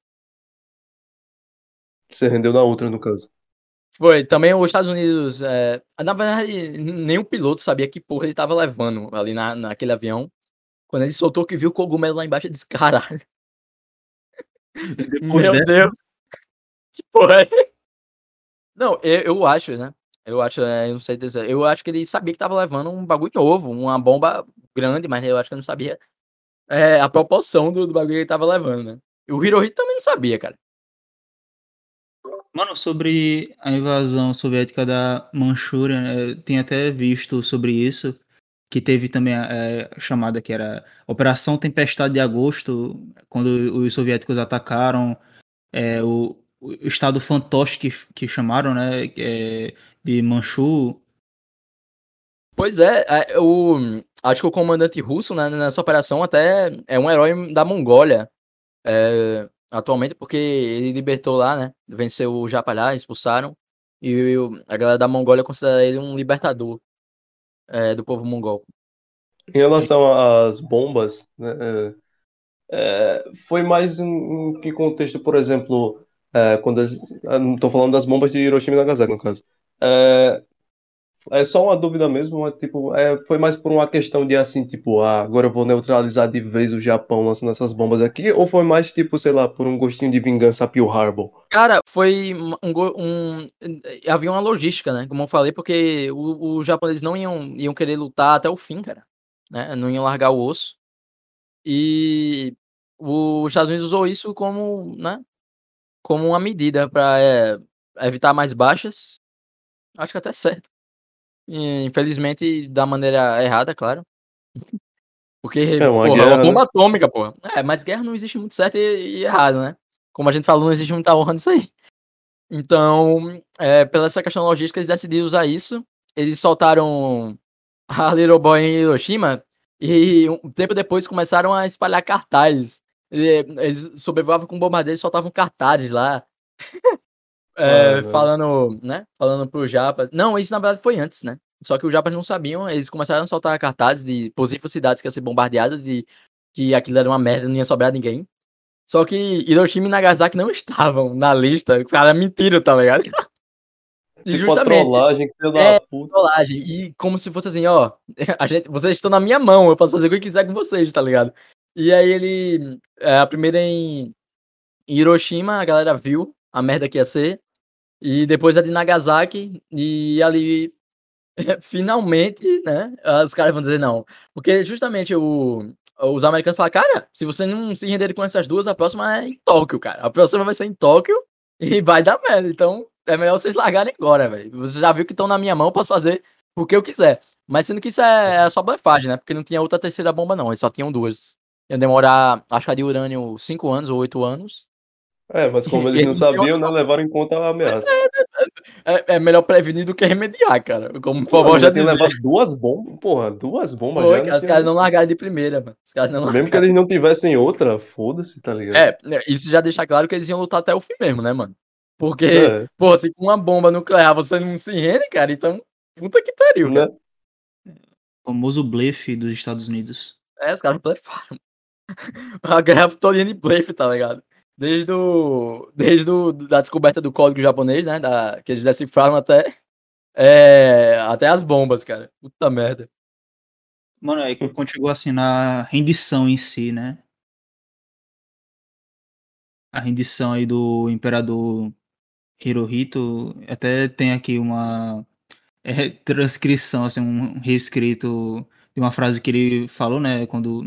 Você rendeu na outra, no caso. Foi, também os Estados Unidos, é, na verdade, nem o piloto sabia que porra ele tava levando ali na, naquele avião. Quando ele soltou que viu o cogumelo lá embaixo, ele disse, caralho, Depois meu dessa, Deus, que porra é? Não, eu, eu acho, né? Eu acho, é, eu não sei dizer, eu acho que ele sabia que tava levando um bagulho novo, uma bomba grande, mas eu acho que ele não sabia é, a proporção do, do bagulho que ele tava levando, né? O Hirohito também não sabia, cara. Mano, sobre a invasão soviética da Manchúria, né, tem até visto sobre isso, que teve também a, é, a chamada que era Operação Tempestade de Agosto, quando os soviéticos atacaram é, o, o estado fantoche que, que chamaram, né, é, de Manchu. Pois é, é, o, acho que o comandante russo né, nessa operação até é um herói da Mongólia é, atualmente, porque ele libertou lá, né? Venceu o Japalhá, expulsaram, e a galera da Mongólia considera ele um libertador é, do povo mongol. Em relação às bombas, né, é, é, foi mais em, que contexto, por exemplo, é, quando as, ah, estou falando das bombas de Hiroshima e Nagasaki, no caso. É, É só uma dúvida mesmo, tipo, é, foi mais por uma questão de assim, tipo, ah, agora eu vou neutralizar de vez o Japão lançando essas bombas aqui, ou foi mais, tipo, sei lá, por um gostinho de vingança Pearl Harbor? Cara, foi um, um- Havia uma logística, né? Como eu falei, porque os japoneses não iam, iam querer lutar até o fim, cara. Né? Não iam largar o osso. E os Estados Unidos usou isso como, né? Como uma medida para evitar mais baixas. Acho que até certo. E, infelizmente, da maneira errada, claro. Porque, É uma porra, é guerra, uma né? bomba atômica, porra. É, mas guerra não existe muito certo e, e errado, né? Como a gente falou, não existe muita honra nisso aí. Então, é, pela essa questão logística, eles decidiram usar isso. Eles soltaram a Little Boy em Hiroshima e um tempo depois começaram a espalhar cartazes. Eles sobrevoavam com bombardeio e soltavam cartazes lá. É, falando, né? Falando pro Japa. Não, isso na verdade foi antes, né? Só que os Japas não sabiam, eles começaram a soltar cartazes de possíveis cidades que iam ser bombardeadas e que aquilo era uma merda, não ia sobrar ninguém. Só que Hiroshima e Nagasaki não estavam na lista. Os caras mentiram, tá ligado? E Tipo, justamente, trollagem, filho da É, puta. trollagem. E como se fosse assim, ó, a gente, vocês estão na minha mão, eu posso fazer o que quiser com vocês, tá ligado? E aí ele, é, a primeira em Hiroshima, a galera viu a merda que ia ser, e depois a de Nagasaki, e ali, finalmente, né, os caras vão dizer não. Porque justamente o, os americanos falam, cara, se você não se render com essas duas, a próxima é em Tóquio, cara. A próxima vai ser em Tóquio e vai dar merda. Então, é melhor vocês largarem agora, velho. Você já viu que estão na minha mão, posso fazer o que eu quiser. Mas sendo que isso é, é só blefagem, né? Porque não tinha outra terceira bomba, não. Eles só tinham duas. Ia demorar, acho que de urânio, 5 anos ou 8 anos. É, mas como eles Ele não não tem sabiam, né, levaram em conta a ameaça. É, é melhor prevenir do que remediar, cara. Como o vovó já dizia. levado duas bombas, porra, duas bombas Foi, já. cara, os caras não largaram de primeira, mano. Os caras não Mesmo que largaram. eles não tivessem outra, foda-se, tá ligado? É, isso já deixa claro que eles iam lutar até o fim mesmo, né, mano? Porque, É, pô, se com uma bomba nuclear você não se rende, cara, então, puta que pariu, né? O famoso blefe dos Estados Unidos. É, os caras blefaram. A guerra toda de blefe, tá ligado? Desde, o, desde o, da descoberta do código japonês, né? Da, que eles decifraram até, é, até as bombas, cara. Puta merda. Mano, é que chegou assim na rendição em si, né? A rendição aí do imperador Hirohito, até tem aqui uma é, transcrição, assim, um reescrito de uma frase que ele falou, né? Quando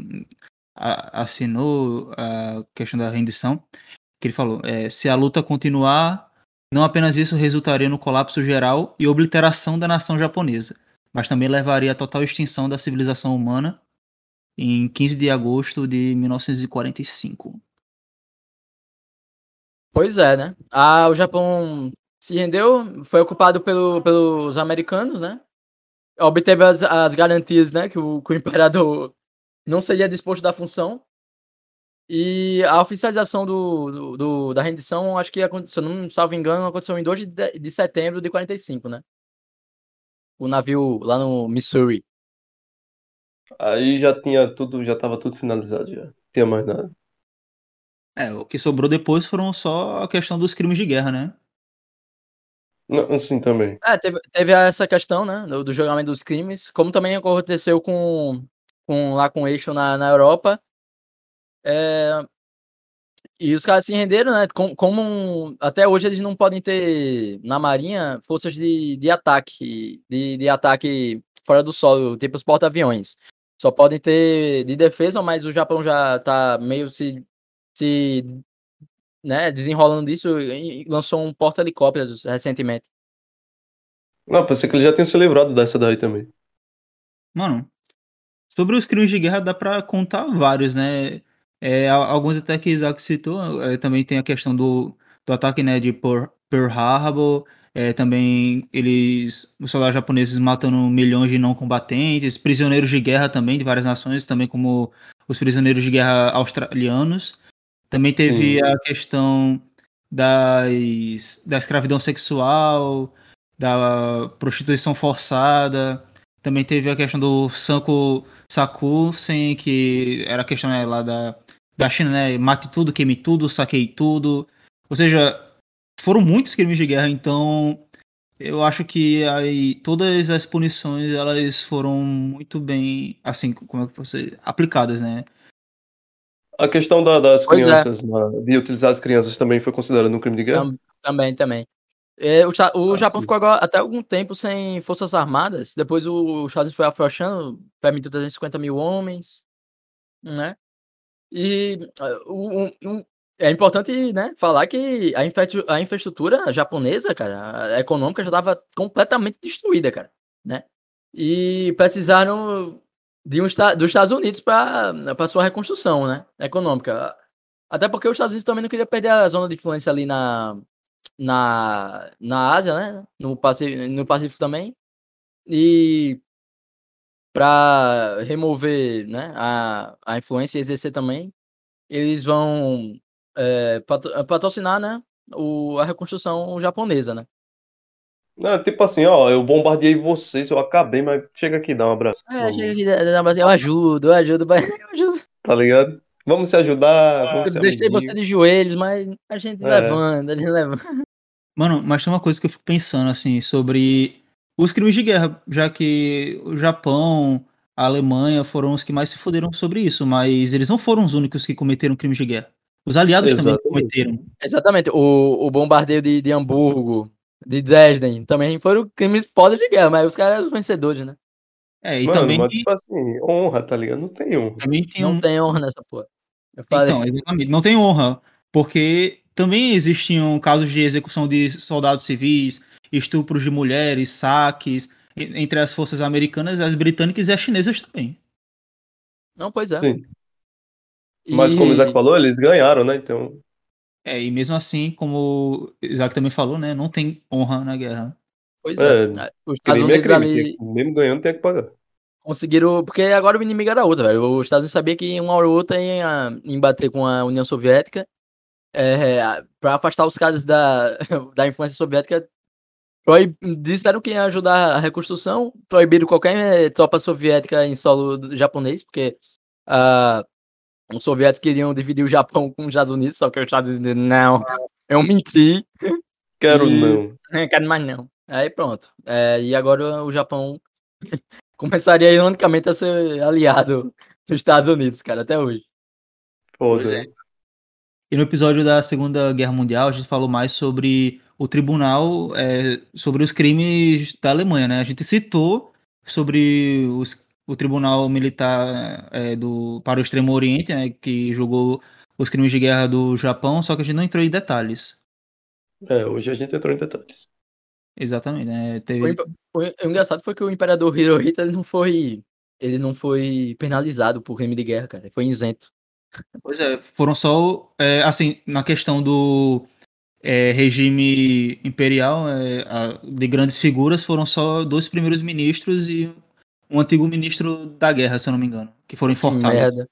assinou a questão da rendição, que ele falou, é, se a luta continuar, não apenas isso resultaria no colapso geral e obliteração da nação japonesa, mas também levaria à total extinção da civilização humana em 15 de agosto de 1945. Pois é, né? Ah, o Japão se rendeu, foi ocupado pelo, pelos americanos, né? Obteve as, as garantias, né? Que o, que o imperador não seria disposto da função. E a oficialização do, do, do- da rendição, acho que aconteceu, não salvo engano, aconteceu em 2 de, de- de setembro de 45, né? O navio lá no Missouri. Aí já tinha tudo, já tava tudo finalizado já. Não tinha mais nada. É, o que sobrou depois foram só a questão dos crimes de guerra, né? Não, assim também. É, teve, teve essa questão, né, do, do julgamento dos crimes, como também aconteceu com, com lá com o eixo na, na Europa. É, e os caras se renderam, né? com- Como, um- até hoje eles não podem ter na marinha forças de, de ataque, de, de ataque fora do solo, tipo os porta-aviões. Só podem ter de defesa, mas o Japão já tá meio se, se né, desenrolando disso e lançou um porta-helicópteros recentemente. Não, pensei que eles já tinham se livrado dessa daí também. Mano, sobre os crimes de guerra dá pra contar vários, né? É, alguns até que Isaac citou, é, também tem a questão do, do ataque, né, de Pearl, Pearl Harbor, é, também eles, os soldados japoneses matando milhões de não combatentes, prisioneiros de guerra também de várias nações, também como os prisioneiros de guerra australianos. Também teve Sim. a questão das, da escravidão sexual, da prostituição forçada. Também teve a questão do Sanko Sakusen, que era a questão né, lá da, da China, né? Mate tudo, queime tudo, saquei tudo. Ou seja, foram muitos crimes de guerra, então eu acho que aí todas as punições elas foram muito bem, assim, como é que você aplicadas, né? A questão da- das Pois é. crianças, na- de utilizar as crianças também foi considerado um crime de guerra? Tam- Também, também. É, o, o Ah, Japão sim. ficou agora até algum tempo sem forças armadas. Depois o Estados Unidos foi afrouxando, permitiu 350 mil homens, né? E ah, o- um- um- é importante, né, falar que a, infra- a infraestrutura japonesa, cara, econômica já estava completamente destruída, cara, né? E precisaram de um, dos Estados Unidos para sua reconstrução, né, econômica. Até porque os Estados Unidos também não queria perder a zona de influência ali na, na, na Ásia, né? No Pacífico, no Pacífico também. E para remover né, a, a influência e exercer também, eles vão é, patro- patrocinar né, o, a reconstrução japonesa, né? Não, tipo assim, ó, eu bombardeei vocês, eu acabei, mas chega aqui, dá um abraço. É, chega aqui, dá- pra dizer, eu ajudo, eu ajudo, eu ajudo. Tá ligado? Vamos se ajudar, vamos Eu ser deixei amiguinho. você de joelhos, mas a gente É. levando, a gente levando. Mano, mas tem uma coisa que eu fico pensando, assim, sobre os crimes de guerra, já que o Japão, a Alemanha foram os que mais se fuderam sobre isso, mas eles não foram os únicos que cometeram crimes de guerra. Os aliados também Exatamente. cometeram. Exatamente, o, o bombardeio de, de Hamburgo, de Dresden, também foram crimes foda de guerra, mas os caras eram os vencedores, né? É, e Mano, também, mas tipo assim, honra, tá ligado? Não tem honra. também tem Não um. tem honra nessa porra. Eu falei, Então, exatamente, não tem honra, porque também existiam casos de execução de soldados civis, estupros de mulheres, saques, e- entre as forças americanas, as britânicas e as chinesas também. não, pois é. Sim. Mas como o E- Isaac falou, eles ganharam, né? Então, É, e mesmo assim, como o Isaac também falou, né, não tem honra na guerra. Pois é. É, Os Estados crime é Unidos crime. ali que- mesmo ganhando, tem que pagar. conseguiram. Porque agora o inimigo era outro, velho. Os Estados Unidos sabia que uma hora ou outra ia embater com a União Soviética. É, para afastar os caras da, da influência soviética. Proib... Disseram que ia ajudar a reconstrução, proibiram qualquer eh, tropa soviética em solo japonês, porque ah, os soviéticos queriam dividir o Japão com os Estados Unidos, só que os Estados Unidos não, eu menti, Quero E- não quero mais não. Aí pronto. É, e agora o Japão começaria ironicamente a ser aliado dos Estados Unidos, cara, até hoje. Pois é. E no episódio da Segunda Guerra Mundial, a gente falou mais sobre o tribunal, é, sobre os crimes da Alemanha, né? A gente citou sobre os- o tribunal militar é, do, para o Extremo Oriente, né? Que julgou os crimes de guerra do Japão, só que a gente não entrou em detalhes. É, hoje a gente entrou em detalhes. Exatamente, né? O, Teve, imp- o- o engraçado foi que o imperador Hirohito ele não foi ele não foi penalizado por crime de guerra, cara. Ele foi isento. Pois é, foram só, é, assim, na questão do é, regime imperial, é, a- de grandes figuras, foram só dois primeiros ministros e um antigo ministro da guerra, se eu não me engano, que foram enforcados. merda.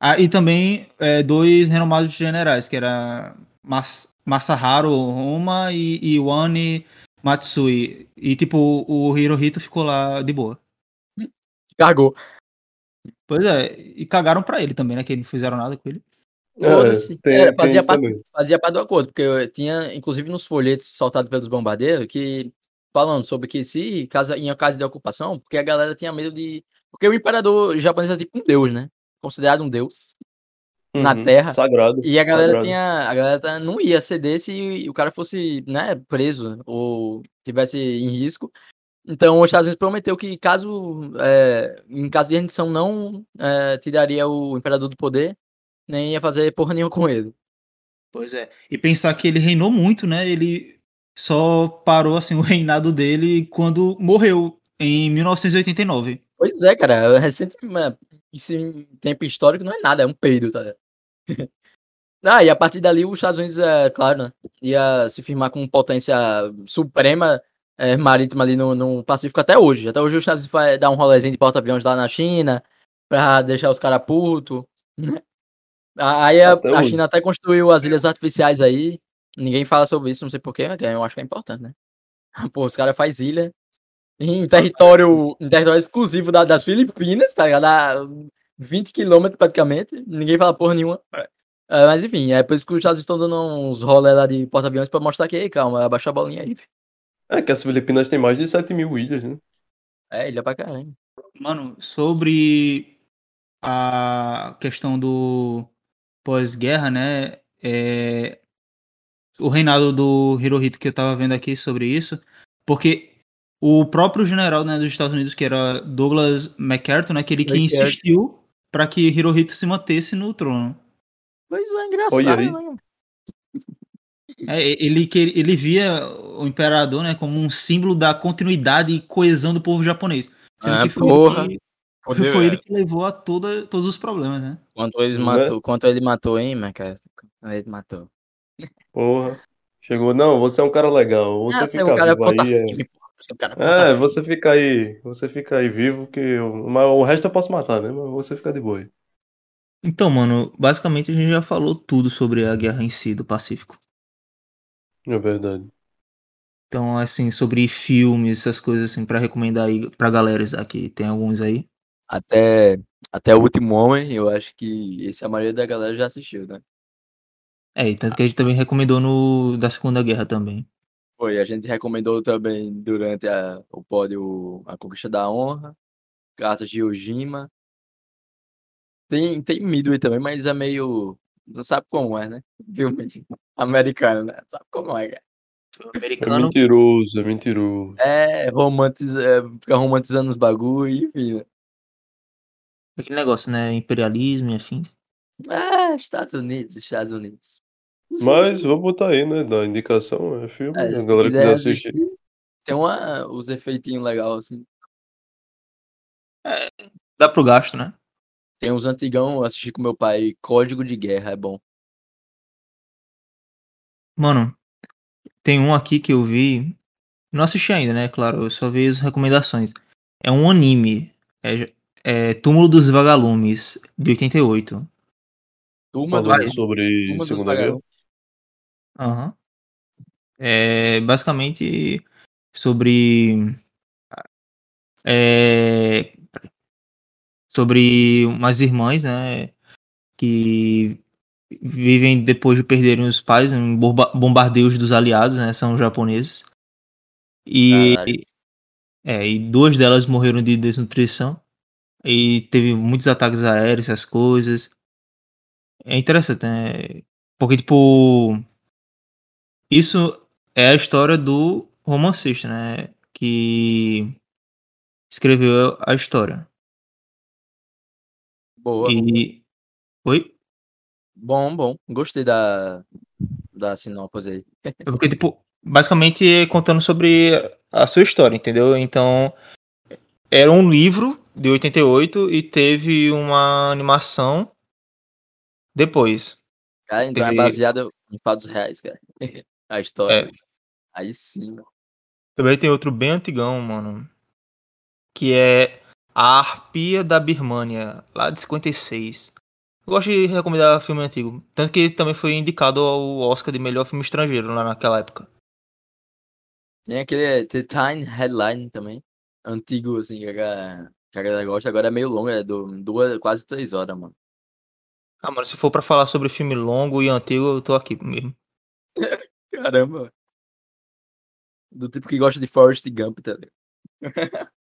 Ah, e também é, dois renomados generais, que era Mas Masaharu Homa e Iwane Matsui. E, tipo, o Hirohito ficou lá de boa. Cagou. Pois é, e cagaram pra ele também, né? Que não fizeram nada com ele. Foda-se. tem, É, fazia parte- fazia parte do acordo, porque eu tinha, inclusive nos folhetos soltados pelos bombardeiros, que falando sobre que se caso, em caso de ocupação, porque a galera tinha medo de. Porque o imperador japonês é tipo um deus, né? Considerado um deus. Na Uhum, terra. Sagrado. E a galera sagrado. tinha. A galera tá- não ia ceder se o cara fosse, né, preso ou tivesse em risco. Então os Estados Unidos prometeu que caso. é, em caso de rendição, não é, tiraria o imperador do poder, nem ia fazer porra nenhuma com ele. Pois é. E pensar que ele reinou muito, né? Ele só parou assim o reinado dele quando morreu em 1989. Pois é, cara. Recente, mano, isso em tempo histórico não é nada, é um peido, tá ligado? Ah, e a partir dali os Estados Unidos, é claro, né, ia se firmar como potência suprema é, marítima ali no, no Pacífico até hoje. Até hoje os Estados Unidos vai dar um rolezinho de porta-aviões lá na China pra deixar os caras putos. né? Aí a, a. China até construiu as ilhas artificiais aí. Ninguém fala sobre isso, não sei porquê, mas eu acho que é importante, né? Pô, os caras fazem ilha em território, em território exclusivo da- das Filipinas, tá ligado? A 20 quilômetros praticamente. Ninguém fala porra nenhuma. É, mas enfim, é por isso que os Estados Unidos estão dando uns rolê lá de porta-aviões pra mostrar que, ei, calma, abaixa a bolinha aí. É que as Filipinas têm mais de 7 mil ilhas, né? É, ilha pra caramba. Mano, sobre a questão do pós-guerra, né? É, o reinado do Hirohito que eu tava vendo aqui sobre isso, porque o próprio general né, dos Estados Unidos, que era Douglas MacArthur, né, que ele que insistiu para que Hirohito se mantesse no trono. Pois é, engraçado, né? É, ele, ele via o imperador né, como um símbolo da continuidade e coesão do povo japonês. Sendo Ah, que foi, porra. ele que, foi é. ele que levou a toda, todos os problemas, né? Quanto ele Né? matou, quanto ele matou, hein, Macaco? Quanto ele matou. Porra. Chegou, não, você é um cara legal. Você Ah, fica o cara vivo ponta aí. é- firme, é cara É, você fica aí, você fica aí vivo, que eu... mas o resto eu posso matar, né? Mas você fica de boa aí. Então, mano, basicamente a gente já falou tudo sobre a guerra em si do Pacífico. É verdade. Então, assim, sobre filmes, essas coisas assim, pra recomendar aí pra galera aqui. Tem alguns aí. Até, até o último homem, eu acho que esse a maioria da galera já assistiu, né? É, e tanto que a gente também recomendou no da Segunda Guerra também. Foi, a gente recomendou também durante a, o pódio A Conquista da Honra, Cartas de Ojima. Tem, tem Midway também, mas é meio. Não sabe como é, né? Filme americano, né? Sabe como é, cara? Filme É americano. mentiroso, é mentiroso. É, romantiz, é, fica romantizando os bagulho, enfim. né? Aquele negócio, né? Imperialismo e afins. É, Estados Unidos, Estados Unidos. Mas vou botar aí, né? Da indicação, é filme. É, a se galera quiser quiser assistir. assistir, tem uma, os efeitinhos legais, assim. Dá pro gasto, né? Tem uns antigão, eu assisti com meu pai, Código de Guerra, é bom. Mano, tem um aqui que eu vi. Não assisti ainda, né? Claro, eu só vi as recomendações. É um anime. É, é Túmulo dos Vagalumes, de 88. Turma do Falando sobre Turma Segunda Guerra. Aham. É basicamente sobre. É, sobre umas irmãs, né? Que vivem depois de perderem os pais em bomba- bombardeios dos aliados, né? São japoneses. E, Caralho. é, e duas delas morreram de desnutrição. E teve muitos ataques aéreos, essas coisas. É interessante, né? Porque, tipo. Isso é a história do romancista, né? Que escreveu a história. Boa. E. Oi? Bom, bom. Gostei da, da sinopse aí. Porque, tipo, basicamente é contando sobre a sua história, entendeu? Então, era um livro de 88 e teve uma animação depois. Cara, então é Teve- baseado em fatos reais, cara. A história. É. Aí sim. Também tem outro bem antigão, mano. Que é A Arpia da Birmania, lá de 56. Eu gosto de recomendar filme antigo. Tanto que ele também foi indicado ao Oscar de melhor filme estrangeiro lá naquela época. Tem aquele The Time Headline também. Antigo, assim, que a galera, que a galera gosta. Agora é meio longo, é do, duas, quase três horas, mano. Ah, mano, se for pra falar sobre filme longo e antigo, eu tô aqui mesmo. Caramba. Do tipo que gosta de Forrest Gump, tá ligado?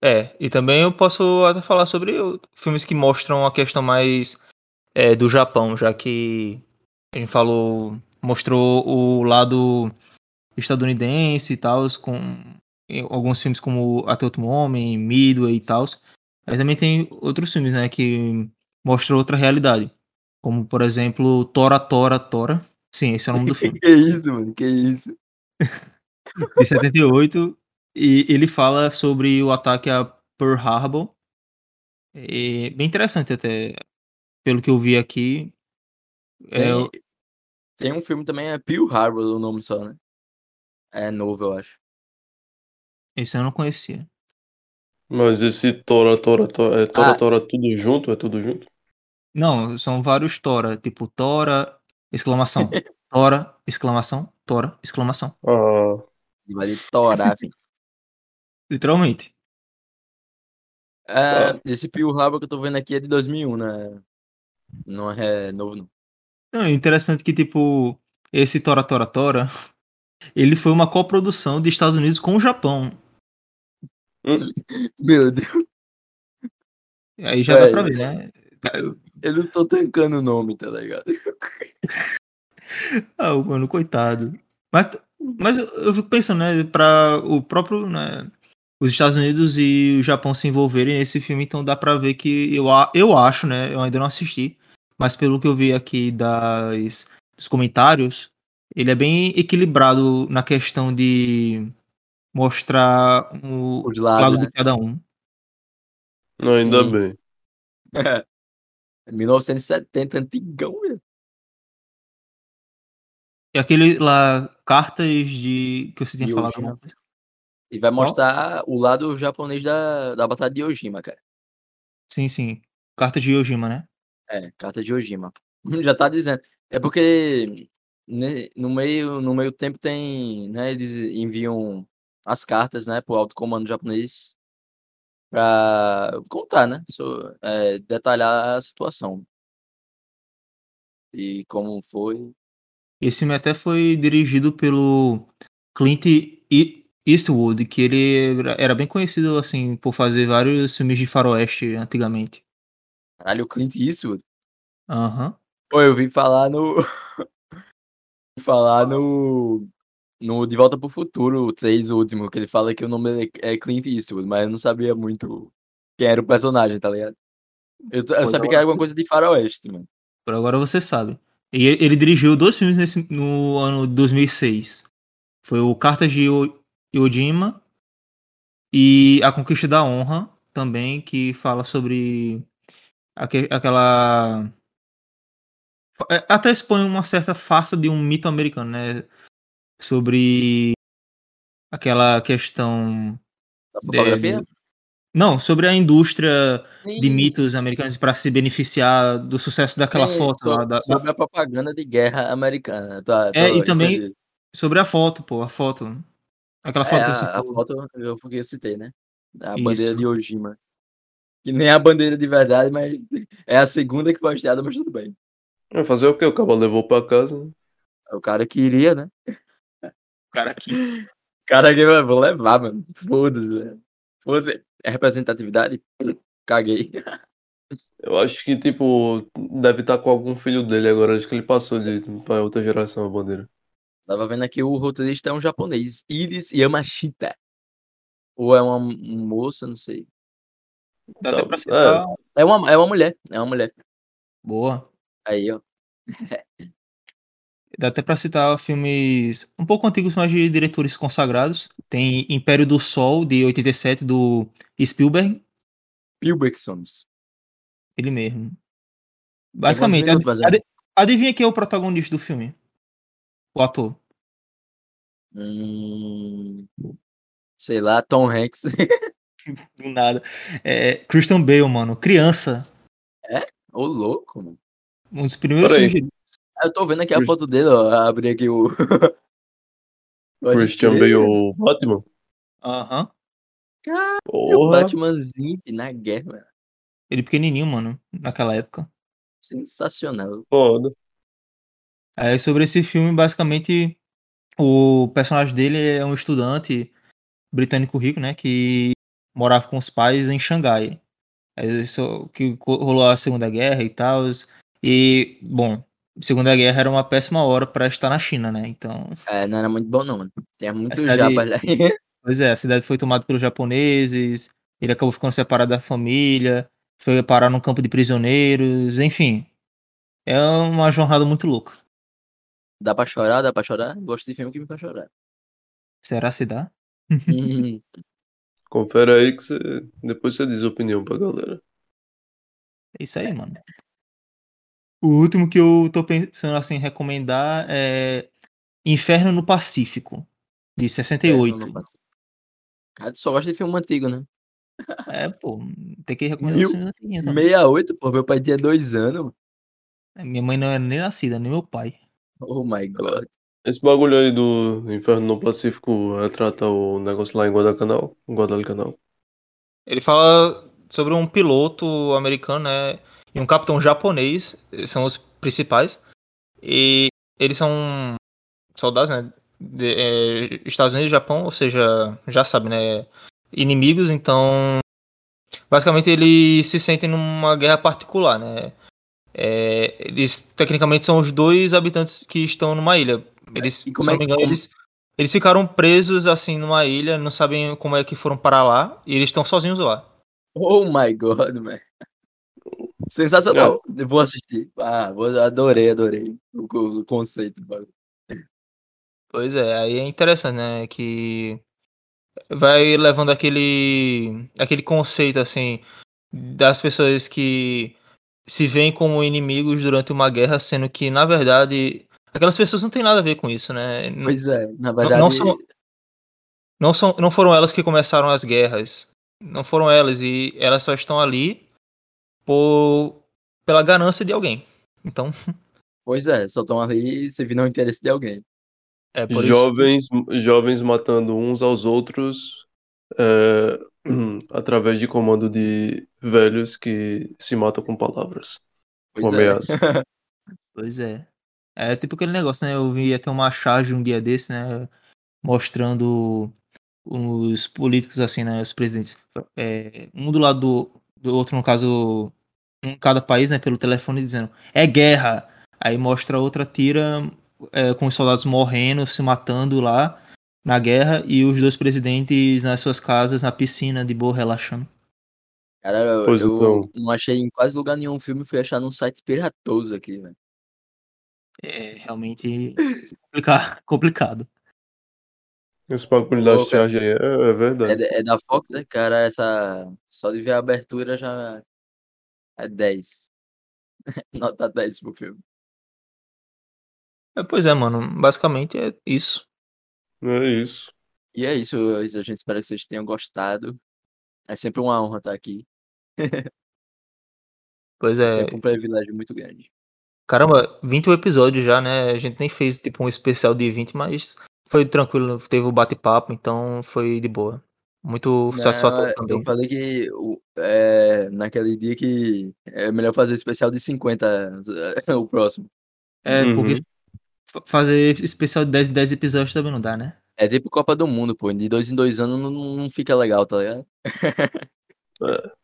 É, e também eu posso até falar sobre filmes que mostram a questão mais é, do Japão, já que a gente falou, mostrou o lado estadunidense e tal, com alguns filmes como Até o Último Homem, Midway e tal. Mas também tem outros filmes, né, que mostram outra realidade. Como, por exemplo, Tora, Tora, Tora. Sim, esse é o nome do filme. Que isso, mano? Que isso? de 78 e ele fala sobre o ataque a Pearl Harbor. É bem interessante até, pelo que eu vi aqui. É, tem um filme também, é Pearl Harbor, o nome só, né? É novo, eu acho. esse eu não conhecia. Mas esse Tora, Tora, Tora, é Tora, Ah. Tora, tudo junto? É tudo junto? Não, são vários Tora, tipo Tora, exclamação, Tora, exclamação, Tora, exclamação. Ah, E vai de torar, filho. Literalmente. É, Tá. esse Pearl Harbor que eu tô vendo aqui é de 2001, né? Não é novo, não. Não, é interessante que, tipo, esse Tora, Tora, Tora ele foi uma coprodução dos Estados Unidos com o Japão. Meu Deus, Aí já dá É. pra ver, né? Eu não tô tancando o nome, tá ligado? Ah, mano, coitado. Mas, mas eu, eu fico pensando, né, pra o próprio, né, os Estados Unidos e o Japão se envolverem nesse filme, então dá pra ver que eu, a- eu acho, né, eu ainda não assisti, mas pelo que eu vi aqui das, dos comentários, ele é bem equilibrado na questão de mostrar o Os lado lados, de né? cada um. Não, ainda Sim. bem. 1970, antigão, velho. E aquele lá, cartas de. que você tinha falado. Coisa? E vai mostrar o lado japonês da, da Batalha de Ojima, cara. Sim, sim. Cartas de Yojima, né? É, carta de Ojima. Já tá dizendo. É porque né, no, meio, no meio tempo tem, né, eles enviam as cartas, né, pro alto comando japonês pra contar, né, so, é, detalhar a situação. E como foi. Esse filme até foi dirigido pelo Clint Eastwood, que ele era- bem conhecido assim por fazer vários filmes de faroeste antigamente. Caralho, o Clint Eastwood. Aham. Pô, eu vim falar no. falar no. No De Volta pro Futuro, o 3 último, que ele fala que o nome dele é Clint Eastwood, mas eu não sabia muito quem era o personagem, tá ligado? Eu, eu sabia que era alguma coisa de faroeste, mano. Por agora você sabe. E ele ele dirigiu dois filmes nesse, no ano de 2006. Foi o Cartas de Yojima e A Conquista da Honra, também, que fala sobre aque- aquela. é, Até expõe uma certa farsa de um mito americano, né? Sobre aquela questão. Da de- fotografia? do- Não, sobre a indústria de Sim, mitos americanos para se beneficiar do sucesso daquela sim, foto so- lá. da- sobre a propaganda de guerra americana. Tá, É, tô- e também entendi. sobre a foto, pô, a foto. Aquela foto É, que você a, a foto eu, que eu citei, né? A Isso. bandeira de Ojima. Que nem a bandeira de verdade, mas é a segunda que foi hasteada, mas tudo bem. Vai fazer o quê? O cavalo levou pra casa. né? O cara queria, né? O cara quis. O cara que eu vou levar, mano. Foda-se. velho. Foda-se. É representatividade? Caguei. Eu acho que, tipo, deve estar com algum filho dele agora. Acho que ele passou de pra outra geração a bandeira. Tava vendo aqui o roteirista é um japonês. Iris Yamashita. Ou é uma moça, não sei. Dá até Tá, pra citar. É uma, é uma mulher. É uma mulher. Boa. Aí, ó. Dá até pra citar filmes um pouco antigos, mas de diretores consagrados. Tem Império do Sol, de 87, do Spielberg. Pilbecksons. Ele mesmo. Basicamente, minutos, ad- ad- adivinha quem é o protagonista do filme? O ator. Hum, sei lá, Tom Hanks. Do nada. É Christian Bale, mano. Criança. Ô, louco, mano. Um dos primeiros filmes. Eu tô vendo aqui a foto dele, ó. Abri aqui o. Christian Bale, o Batman. Aham. O Porra. Batmanzinho na guerra. Ele pequenininho, mano. Naquela época. Sensacional. Foda. Aí sobre esse filme, basicamente, o personagem dele é um estudante britânico rico, né? Que morava com os pais em Xangai. Aí isso que rolou a Segunda Guerra e tal. E, bom, Segunda Guerra era uma péssima hora pra estar na China, né? Então, É, não era muito bom, não, mano. Tem muito cidade- japa lá. pois é, a cidade foi tomada pelos japoneses, ele acabou ficando separado da família, foi parar num campo de prisioneiros, enfim. É uma jornada muito louca. Dá pra chorar, dá pra chorar. Gosto de filme que me faz chorar. Será se dá? Hum, Confere aí que você... depois você diz a opinião pra galera. É isso aí, mano. O último que eu tô pensando assim em recomendar é Inferno no Pacífico, de 68. não passa. Cara, tu só gosta de filme antigo, né? É, pô, tem que recomendar Mil- filmes antiguinhos também. 68, pô. Meu pai tinha dois anos. mano. Minha mãe não era nem nascida, nem meu pai. Oh my god. Esse bagulho aí do Inferno no Pacífico retrata o negócio lá em Guadalcanal. Em Guadalcanal. Ele fala sobre um piloto americano, né? E um capitão japonês, eles são os principais. E eles são soldados, né? de, é, Estados Unidos e Japão, ou seja, já sabe, né? Inimigos, então basicamente eles se sentem numa guerra particular, né? É, eles tecnicamente são os dois habitantes que estão numa ilha. Eles, E como é que- engano, eles, eles ficaram presos assim numa ilha, não sabem como é que foram parar lá, e eles estão sozinhos lá. Oh my god, man. Sensacional. Eu Vou assistir. Ah, vou- adorei, adorei o, o conceito. do bagulho. Pois é, aí é interessante, né? Que vai levando aquele, aquele conceito assim das pessoas que se veem como inimigos durante uma guerra, sendo que na verdade aquelas pessoas não têm nada a ver com isso, né? Pois é, na verdade. não são- Não são, não foram elas que começaram as guerras, não foram elas e elas só estão ali por pela ganância de alguém. Então Pois é, só estão ali servindo ao interesse de alguém. é por isso. Jovens, jovens matando uns aos outros é, através de comando de velhos que se matam com palavras. Pois Com é. ameaças. Pois é. É tipo aquele negócio, né? Eu vi até uma charge um dia desse, né? Mostrando os políticos, assim, né? Os presidentes. É, um do lado do, do outro, no caso, um em cada país, né? Pelo telefone dizendo: é guerra. Aí mostra outra tira é, com os soldados morrendo, se matando lá na guerra e os dois presidentes nas suas casas, na piscina, de boa, relaxando. Cara, eu, Pois eu então. não achei em quase lugar nenhum um filme, fui achar num site piratoso aqui, velho. É realmente complica- complicado. Esse bagulho da Louco, charge aí é, é É, verdade. da- é da Fox, né? Cara, essa. Só de ver a abertura já é 10. Nota 10 pro filme. É, pois é, mano. Basicamente é isso. É isso. E é isso, a gente espera que vocês tenham gostado. É sempre uma honra estar aqui. Pois É é. sempre um privilégio muito grande. Caramba, 21 episódios já, né? A gente nem fez tipo um especial de 20, mas foi tranquilo, teve o bate-papo, então foi de boa. Muito satisfatório Não, também. Eu falei que o- é, naquele dia que é melhor fazer especial de 50 o próximo. É, porque Uhum. fa- fazer especial de 10 em 10 episódios também não dá, né? É tipo Copa do Mundo, pô. De dois em dois anos não, não fica legal, tá ligado?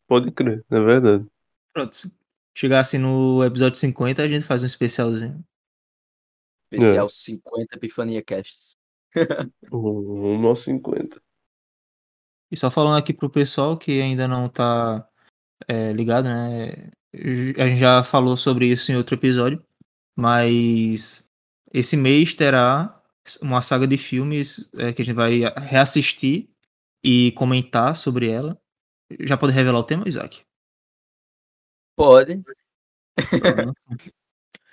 Pode crer, é verdade. Pronto, se chegasse no episódio 50, a gente faz um especialzinho. Especial 50 Epifania Casts. Um no 50. E só falando aqui pro pessoal que ainda não tá é, ligado, né? A gente já falou sobre isso em outro episódio, mas esse mês terá uma saga de filmes é, que a gente vai reassistir e comentar sobre ela. Já pode revelar o tema, Isaac? Pode. Pronto.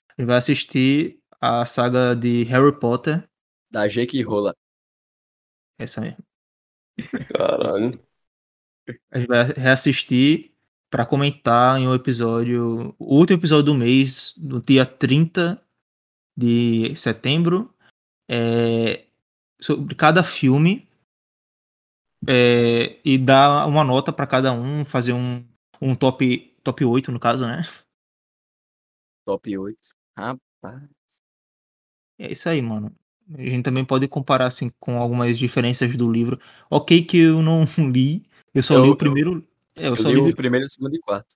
a gente vai assistir a saga de Harry Potter, Da Jake Rola. essa mesmo. Caralho. A gente vai reassistir para comentar em um episódio, o último episódio do mês, no dia 30 de setembro, é, sobre cada filme é, e dar uma nota para cada um, fazer um, um top, top 8 no caso, né? Top 8. Rapaz. É isso aí, mano. A gente também pode comparar assim com algumas diferenças do livro. Ok que eu não li, eu só Eu- li o eu- primeiro. é, eu, Eu só li li, o primeiro, o segundo e quarto.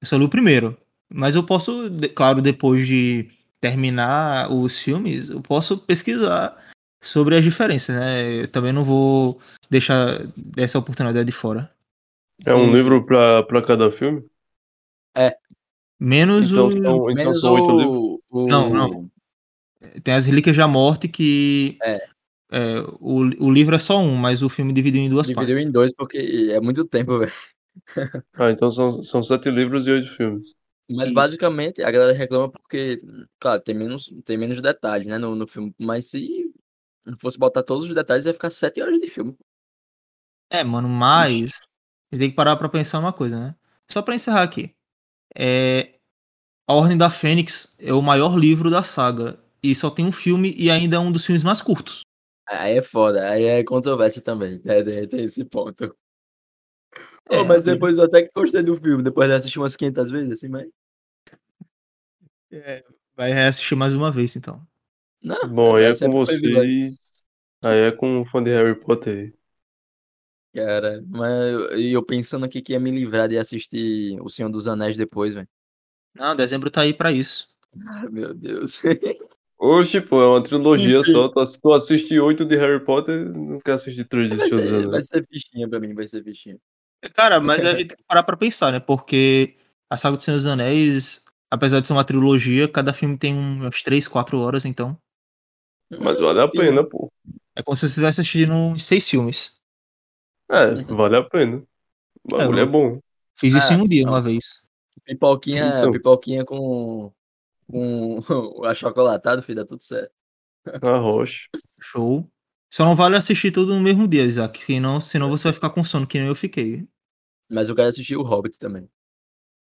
eu só li o primeiro. Mas eu posso, claro, depois de terminar os filmes, eu posso pesquisar sobre as diferenças, né? Eu também não vou deixar essa oportunidade de fora. É um Sim, livro pra cada filme? Menos Então o. então Menos são oito livros? o, o... Não, não. Tem as Relíquias da Morte que. É. é, o, o livro é só um, mas o filme dividiu em duas Dividiu partes. em dois porque é muito tempo, velho. Ah, então são, são sete livros e oito filmes. Mas Isso. basicamente a galera reclama porque, claro, tem menos, tem menos detalhes, né, no, no filme. Mas se fosse botar todos os detalhes, ia ficar sete horas de filme. É, mano, mas a gente tem que parar pra pensar uma coisa, né? Só pra encerrar aqui. É, a Ordem da Fênix é o maior livro da saga. E só tem um filme e ainda é um dos filmes mais curtos. Aí é foda, aí é controvérsia também. É, tem- tem esse ponto. É, Ô, mas depois eu até que gostei do filme, depois de assistir umas 500 vezes, assim, mas. Vai reassistir mais uma vez, então. Não, Bom, aí é com vocês. Aí é com um fã de Harry Potter. Cara, mas eu- e eu pensando aqui que ia me livrar de assistir O Senhor dos Anéis depois, velho. Não, dezembro tá aí pra isso. Ai, meu Deus. Oxe, pô, é uma trilogia só. Tu, tu assiste oito de Harry Potter, não quer assistir três de Vai Senhor dos ser, vai ser fichinha pra mim, vai ser fichinha. Cara, mas a gente tem que parar pra pensar, né? Porque a saga do Senhor dos Anéis, apesar de ser uma trilogia, cada filme tem umas 3, 4 horas, então. Mas vale a pena, pô. É como se você estivesse assistindo uns seis filmes. É, vale a pena. O bagulho É, é bom. Fiz isso em Ah, um dia, uma vez. Pipoquinha, Então. pipoquinha com, com achocolatado, filho, dá tudo certo. A rocha. Show. Só não vale assistir tudo no mesmo dia, Isaac. Senão, senão você vai ficar com sono, que nem eu fiquei. Mas eu quero assistir o Hobbit também.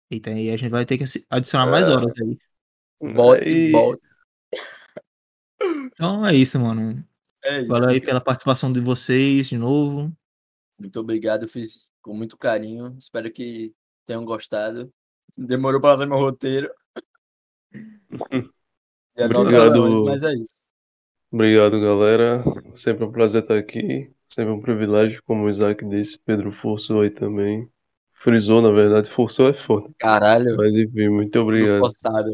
Eita, aí a gente vai ter que adicionar mais É. horas aí. Bote, Aí- bote. Então é isso, mano. É isso. Valeu aí cara. pela participação de vocês de novo. Muito obrigado, eu fiz com muito carinho. Espero que tenham gostado. Demorou pra fazer meu roteiro. E Obrigado. mas é isso. Obrigado, galera. Sempre um prazer estar aqui. Sempre um privilégio, como o Isaac disse. Pedro forçou aí também. Frisou, na verdade. Forçou é foda. Caralho, Mas enfim, muito obrigado. forçado.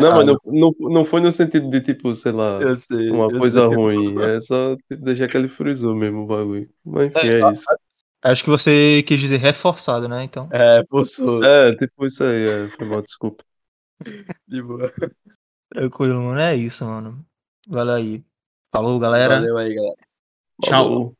Não, mas não, não, não foi no sentido de, tipo, sei lá, Eu sei. uma eu coisa sei. ruim. É só tipo, deixar que ele frisou mesmo o bagulho. Mas enfim, é isso. Acho que você quis dizer reforçado, né? Então. É, forçou. É, tipo isso aí. É, foi mal, desculpa. De boa. Tranquilo, mano. É isso, mano. Valeu aí. Falou, galera. Valeu aí, galera. Tchau. Falou.